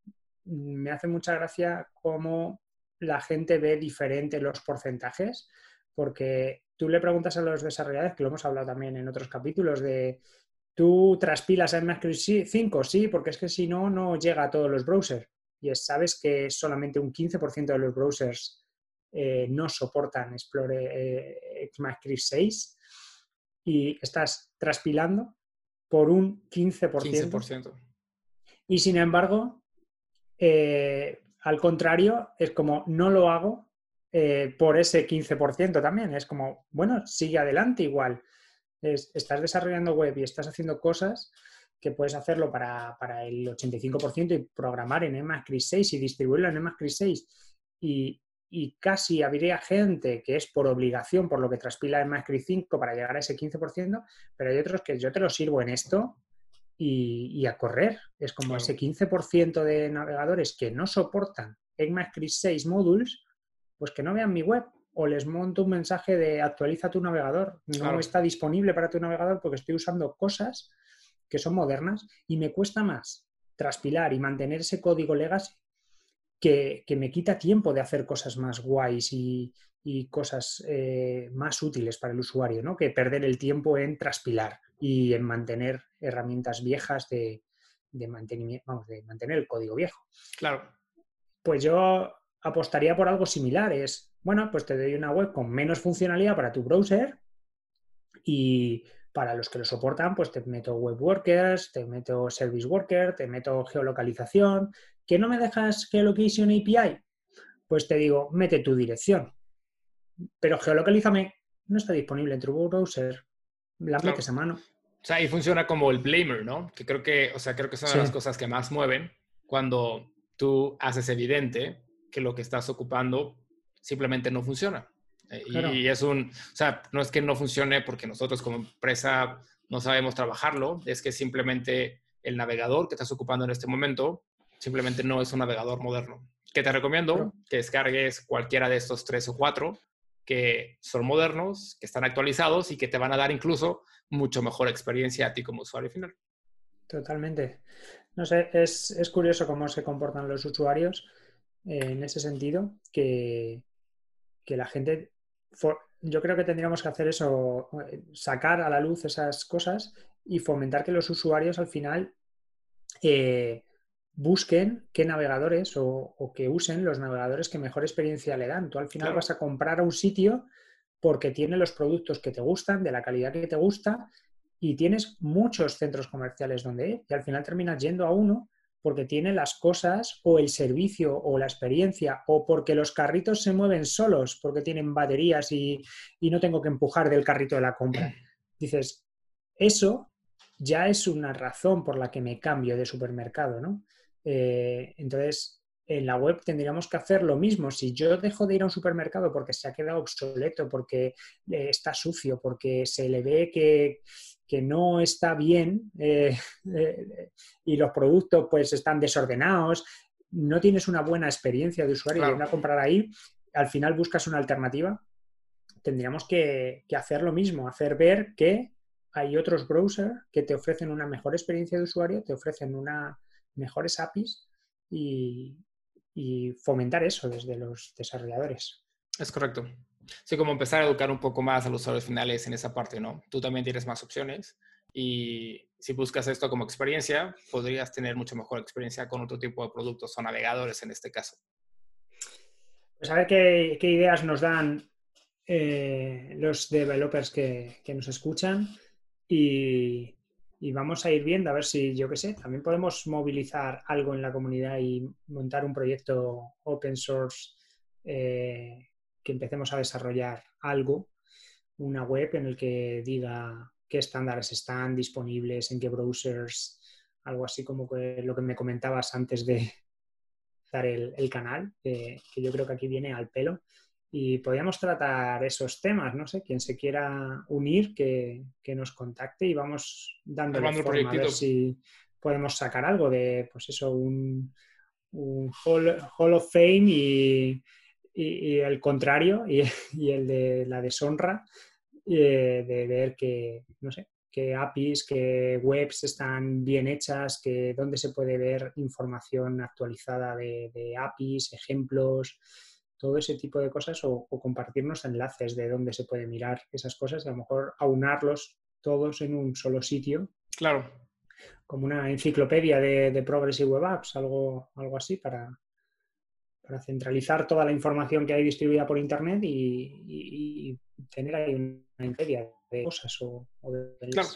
S1: me hace mucha gracia cómo la gente ve diferente los porcentajes, porque tú le preguntas a los desarrolladores, que lo hemos hablado también en otros capítulos, de ¿Tú transpilas en MySQL 5? Sí, porque es que si no, no llega a todos los browsers. Y sabes que solamente un 15% de los browsers eh, no soportan Explorer eh, 6 y estás transpilando por un 15%. Y sin embargo, eh, al contrario, es como no lo hago eh, por ese 15% también. Es como, bueno, sigue adelante igual estás desarrollando web y estás haciendo cosas que puedes hacerlo para, el 85% y programar en EMAScript 6 y distribuirlo en EMAScript 6 y, casi habría gente que es por obligación, por lo que transpila EMAScript 5 para llegar a ese 15%, pero hay otros que yo te lo sirvo en esto y, a correr. Es como ese 15% de navegadores que no soportan ECMAScript 6 módulos, pues que no vean mi web o les monto un mensaje de actualiza tu navegador. No está disponible para tu navegador porque estoy usando cosas que son modernas y me cuesta más traspilar y mantener ese código legacy que, me quita tiempo de hacer cosas más guays y, cosas eh, más útiles para el usuario, ¿no? que perder el tiempo en traspilar y en mantener herramientas viejas de, mantenimiento, vamos, de mantener el código viejo.
S2: Claro.
S1: Pues yo apostaría por algo similar. Es, bueno, pues te doy una web con menos funcionalidad para tu browser y para los que lo soportan, pues te meto web workers, te meto service worker, te meto geolocalización. ¿Que no me dejas geolocation API? Pues te digo, mete tu dirección. Pero geolocalízame, no está disponible en tu browser. La metes a mano.
S2: O sea, y funciona como el blamer, ¿no? Que creo que, o sea, creo que son las cosas que más mueven cuando tú haces evidente que lo que estás ocupando simplemente no funciona. Eh, y, es un, o sea, no es que no funcione porque nosotros como empresa no sabemos trabajarlo, es que simplemente el navegador que estás ocupando en este momento simplemente no es un navegador moderno. Que te recomiendo que descargues cualquiera de estos tres o cuatro que son modernos, que están actualizados y que te van a dar incluso mucho mejor experiencia a ti como usuario final.
S1: Totalmente. No sé, es, es curioso cómo se comportan los usuarios en ese sentido, que, que la gente, yo creo que tendríamos que hacer eso, sacar a la luz esas cosas y fomentar que los usuarios al final eh, busquen qué navegadores o, que usen los navegadores que mejor experiencia le dan. Tú al final vas a comprar a un sitio porque tiene los productos que te gustan, de la calidad que te gusta, y tienes muchos centros comerciales donde ir, y al final terminas yendo a uno porque tiene las cosas o el servicio o la experiencia o porque los carritos se mueven solos, porque tienen baterías y, no tengo que empujar del carrito de la compra. Dices, eso ya es una razón por la que me cambio de supermercado, ¿no? Eh, entonces, en la web tendríamos que hacer lo mismo. Si yo dejo de ir a un supermercado porque se ha quedado obsoleto, porque eh, está sucio, porque se le ve que, que no está bien eh, [LAUGHS] eh, y los productos pues están desordenados, no tienes una buena experiencia de usuario y a comprar ahí, al final buscas una alternativa, tendríamos que, hacer lo mismo, hacer ver que hay otros browsers que te ofrecen una mejor experiencia de usuario, te ofrecen una mejores APIs y fomentar eso desde los desarrolladores.
S2: Es correcto. Sí, como empezar a educar un poco más a los usuarios finales en esa parte, ¿no? Tú también tienes más opciones y si buscas esto como experiencia, podrías tener mucho mejor experiencia con otro tipo de productos o navegadores en este caso.
S1: Pues a ver qué, ideas nos dan eh, los developers que, nos escuchan y, vamos a ir viendo a ver si, yo qué sé, también podemos movilizar algo en la comunidad y montar un proyecto open source eh, que empecemos a desarrollar algo, una web en el que diga qué estándares están disponibles, en qué browsers, algo así como lo que me comentabas antes de [LAUGHS] dar el, canal, que yo creo que aquí viene al pelo. Y podríamos tratar esos temas, no sé, quien se quiera unir, que, nos contacte y vamos dando forma a ver si podemos sacar algo de, pues eso, un, un hall of Fame y, y, el contrario, y, el de la deshonra, eh, de ver que, no sé, que APIs, que webs están bien hechas, que dónde se puede ver información actualizada de, APIs, ejemplos, todo ese tipo de cosas, o, compartirnos enlaces de dónde se puede mirar esas cosas y a lo mejor aunarlos todos en un solo sitio.
S2: Claro.
S1: Como una enciclopedia de, de Progressive Web Apps, algo, algo así para, para centralizar toda la información que hay distribuida por Internet y, tener ahí una media de cosas o, de...
S2: Claro.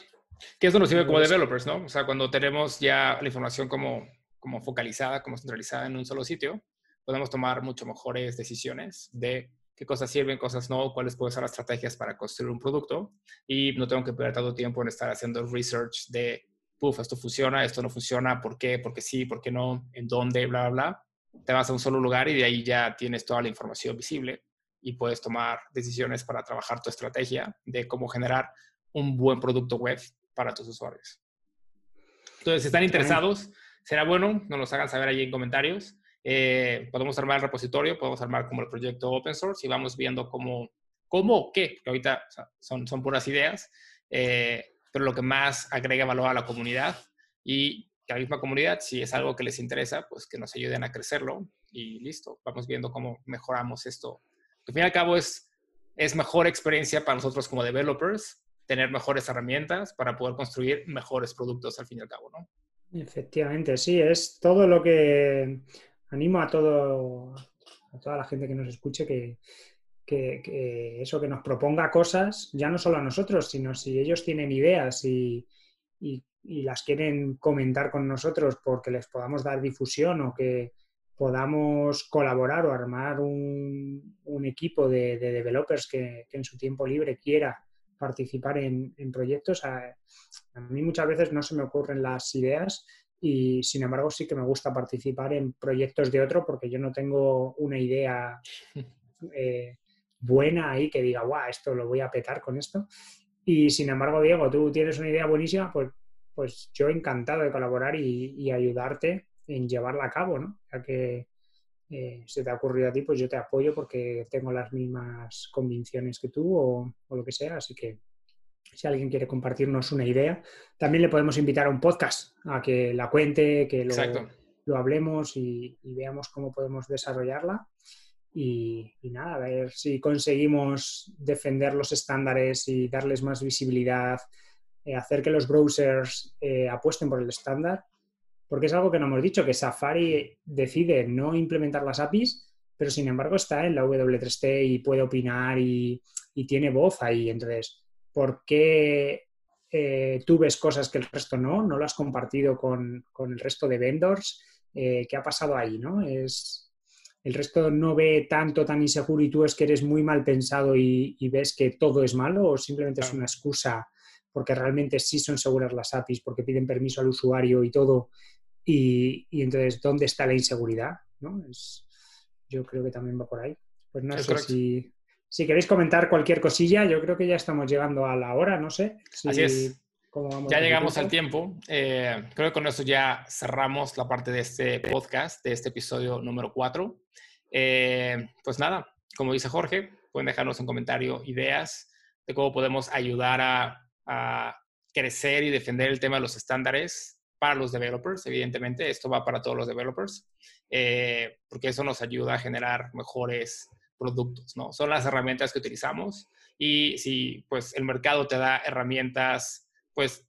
S2: Que eso nos sirve como developers, ¿no? O sea, cuando tenemos ya la información como, como focalizada, como centralizada en un solo sitio, podemos tomar mucho mejores decisiones de qué cosas sirven, cosas no, cuáles pueden ser las estrategias para construir un producto y no tengo que perder tanto tiempo en estar haciendo research de, puf, esto funciona, esto no funciona, ¿por qué? ¿Por qué sí? ¿Por qué no? ¿En dónde? Bla, bla, bla te vas a un solo lugar y de ahí ya tienes toda la información visible y puedes tomar decisiones para trabajar tu estrategia de cómo generar un buen producto web para tus usuarios. Entonces, si están interesados, será bueno, nos los hagan saber ahí en comentarios. Eh, podemos armar el repositorio, podemos armar como el proyecto open source y vamos viendo cómo, cómo o qué, que ahorita son, son puras ideas, eh, pero lo que más agrega valor a la comunidad y que la misma comunidad, si es algo que les interesa, pues que nos ayuden a crecerlo y listo, vamos viendo cómo mejoramos esto. Al fin y al cabo es, es mejor experiencia para nosotros como developers tener mejores herramientas para poder construir mejores productos al fin y al cabo, ¿no?
S1: Efectivamente, sí, es todo lo que animo a todo a toda la gente que nos escuche que, que, eso que nos proponga cosas, ya no solo a nosotros, sino si ellos tienen ideas y, y, las quieren comentar con nosotros porque les podamos dar difusión o que podamos colaborar o armar un, un equipo de, de developers que, en su tiempo libre quiera participar en, en proyectos. A, a, mí muchas veces no se me ocurren las ideas y sin embargo sí que me gusta participar en proyectos de otro porque yo no tengo una idea [LAUGHS] eh, buena ahí que diga, guau, esto lo voy a petar con esto. Y sin embargo, Diego, tú tienes una idea buenísima, pues, pues yo encantado de colaborar y, y ayudarte en llevarla a cabo, ¿no? Ya que eh, se te ha ocurrido a ti, pues yo te apoyo porque tengo las mismas convicciones que tú o, o, lo que sea. Así que si alguien quiere compartirnos una idea, también le podemos invitar a un podcast a que la cuente, que lo, lo hablemos y, y, veamos cómo podemos desarrollarla. Y, y, nada, a ver si conseguimos defender los estándares y darles más visibilidad, eh, hacer que los browsers eh, apuesten por el estándar porque es algo que no hemos dicho, que Safari decide no implementar las APIs, pero sin embargo está en la W3C y puede opinar y, y tiene voz ahí. Entonces, ¿por qué eh, tú ves cosas que el resto no? ¿No lo has compartido con, con el resto de vendors? Eh, ¿Qué ha pasado ahí? ¿no? Es, el resto no ve tanto, tan inseguro y tú es que eres muy mal pensado y, y ves que todo es malo o simplemente es una excusa porque realmente sí son seguras las APIs, porque piden permiso al usuario y todo, y, y entonces, ¿dónde está la inseguridad? ¿no? Es, yo creo que también va por ahí. Pues no sé si, si, queréis comentar cualquier cosilla, yo creo que ya estamos llegando a la hora, no sé. Si,
S2: Así es. ya llegamos al tiempo. Eh, creo que con eso ya cerramos la parte de este podcast, de este episodio número 4. Eh, pues nada, como dice Jorge, pueden dejarnos en comentario ideas de cómo podemos ayudar a a crecer y defender el tema de los estándares para los developers, evidentemente, esto va para todos los developers, eh, porque eso nos ayuda a generar mejores productos, ¿no? Son las herramientas que utilizamos y si pues el mercado te da herramientas pues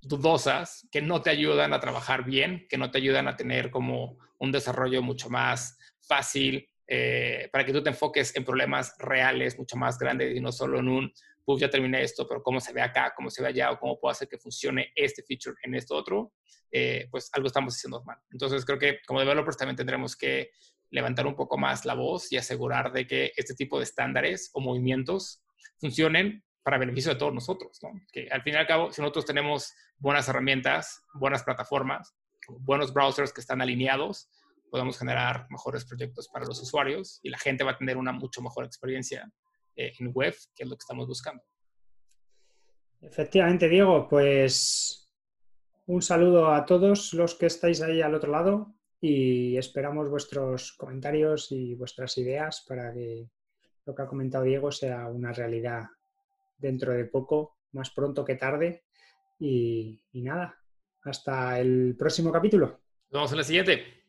S2: dudosas que no te ayudan a trabajar bien, que no te ayudan a tener como un desarrollo mucho más fácil, eh, para que tú te enfoques en problemas reales, mucho más grandes y no solo en un pues ya terminé esto, pero cómo se ve acá, cómo se ve allá, o cómo puedo hacer que funcione este feature en esto otro, eh, pues algo estamos haciendo mal. Entonces creo que como developers también tendremos que levantar un poco más la voz y asegurar de que este tipo de estándares o movimientos funcionen para beneficio de todos nosotros, ¿no? Que al fin y al cabo, si nosotros tenemos buenas herramientas, buenas plataformas, buenos browsers que están alineados, podemos generar mejores proyectos para los usuarios y la gente va a tener una mucho mejor experiencia eh, en web, que es lo que estamos buscando.
S1: Efectivamente, Diego, pues un saludo a todos los que estáis ahí al otro lado y esperamos vuestros comentarios y vuestras ideas para que lo que ha comentado Diego sea una realidad dentro de poco, más pronto que tarde. Y, nada, hasta el próximo capítulo.
S2: Nos vemos en el siguiente.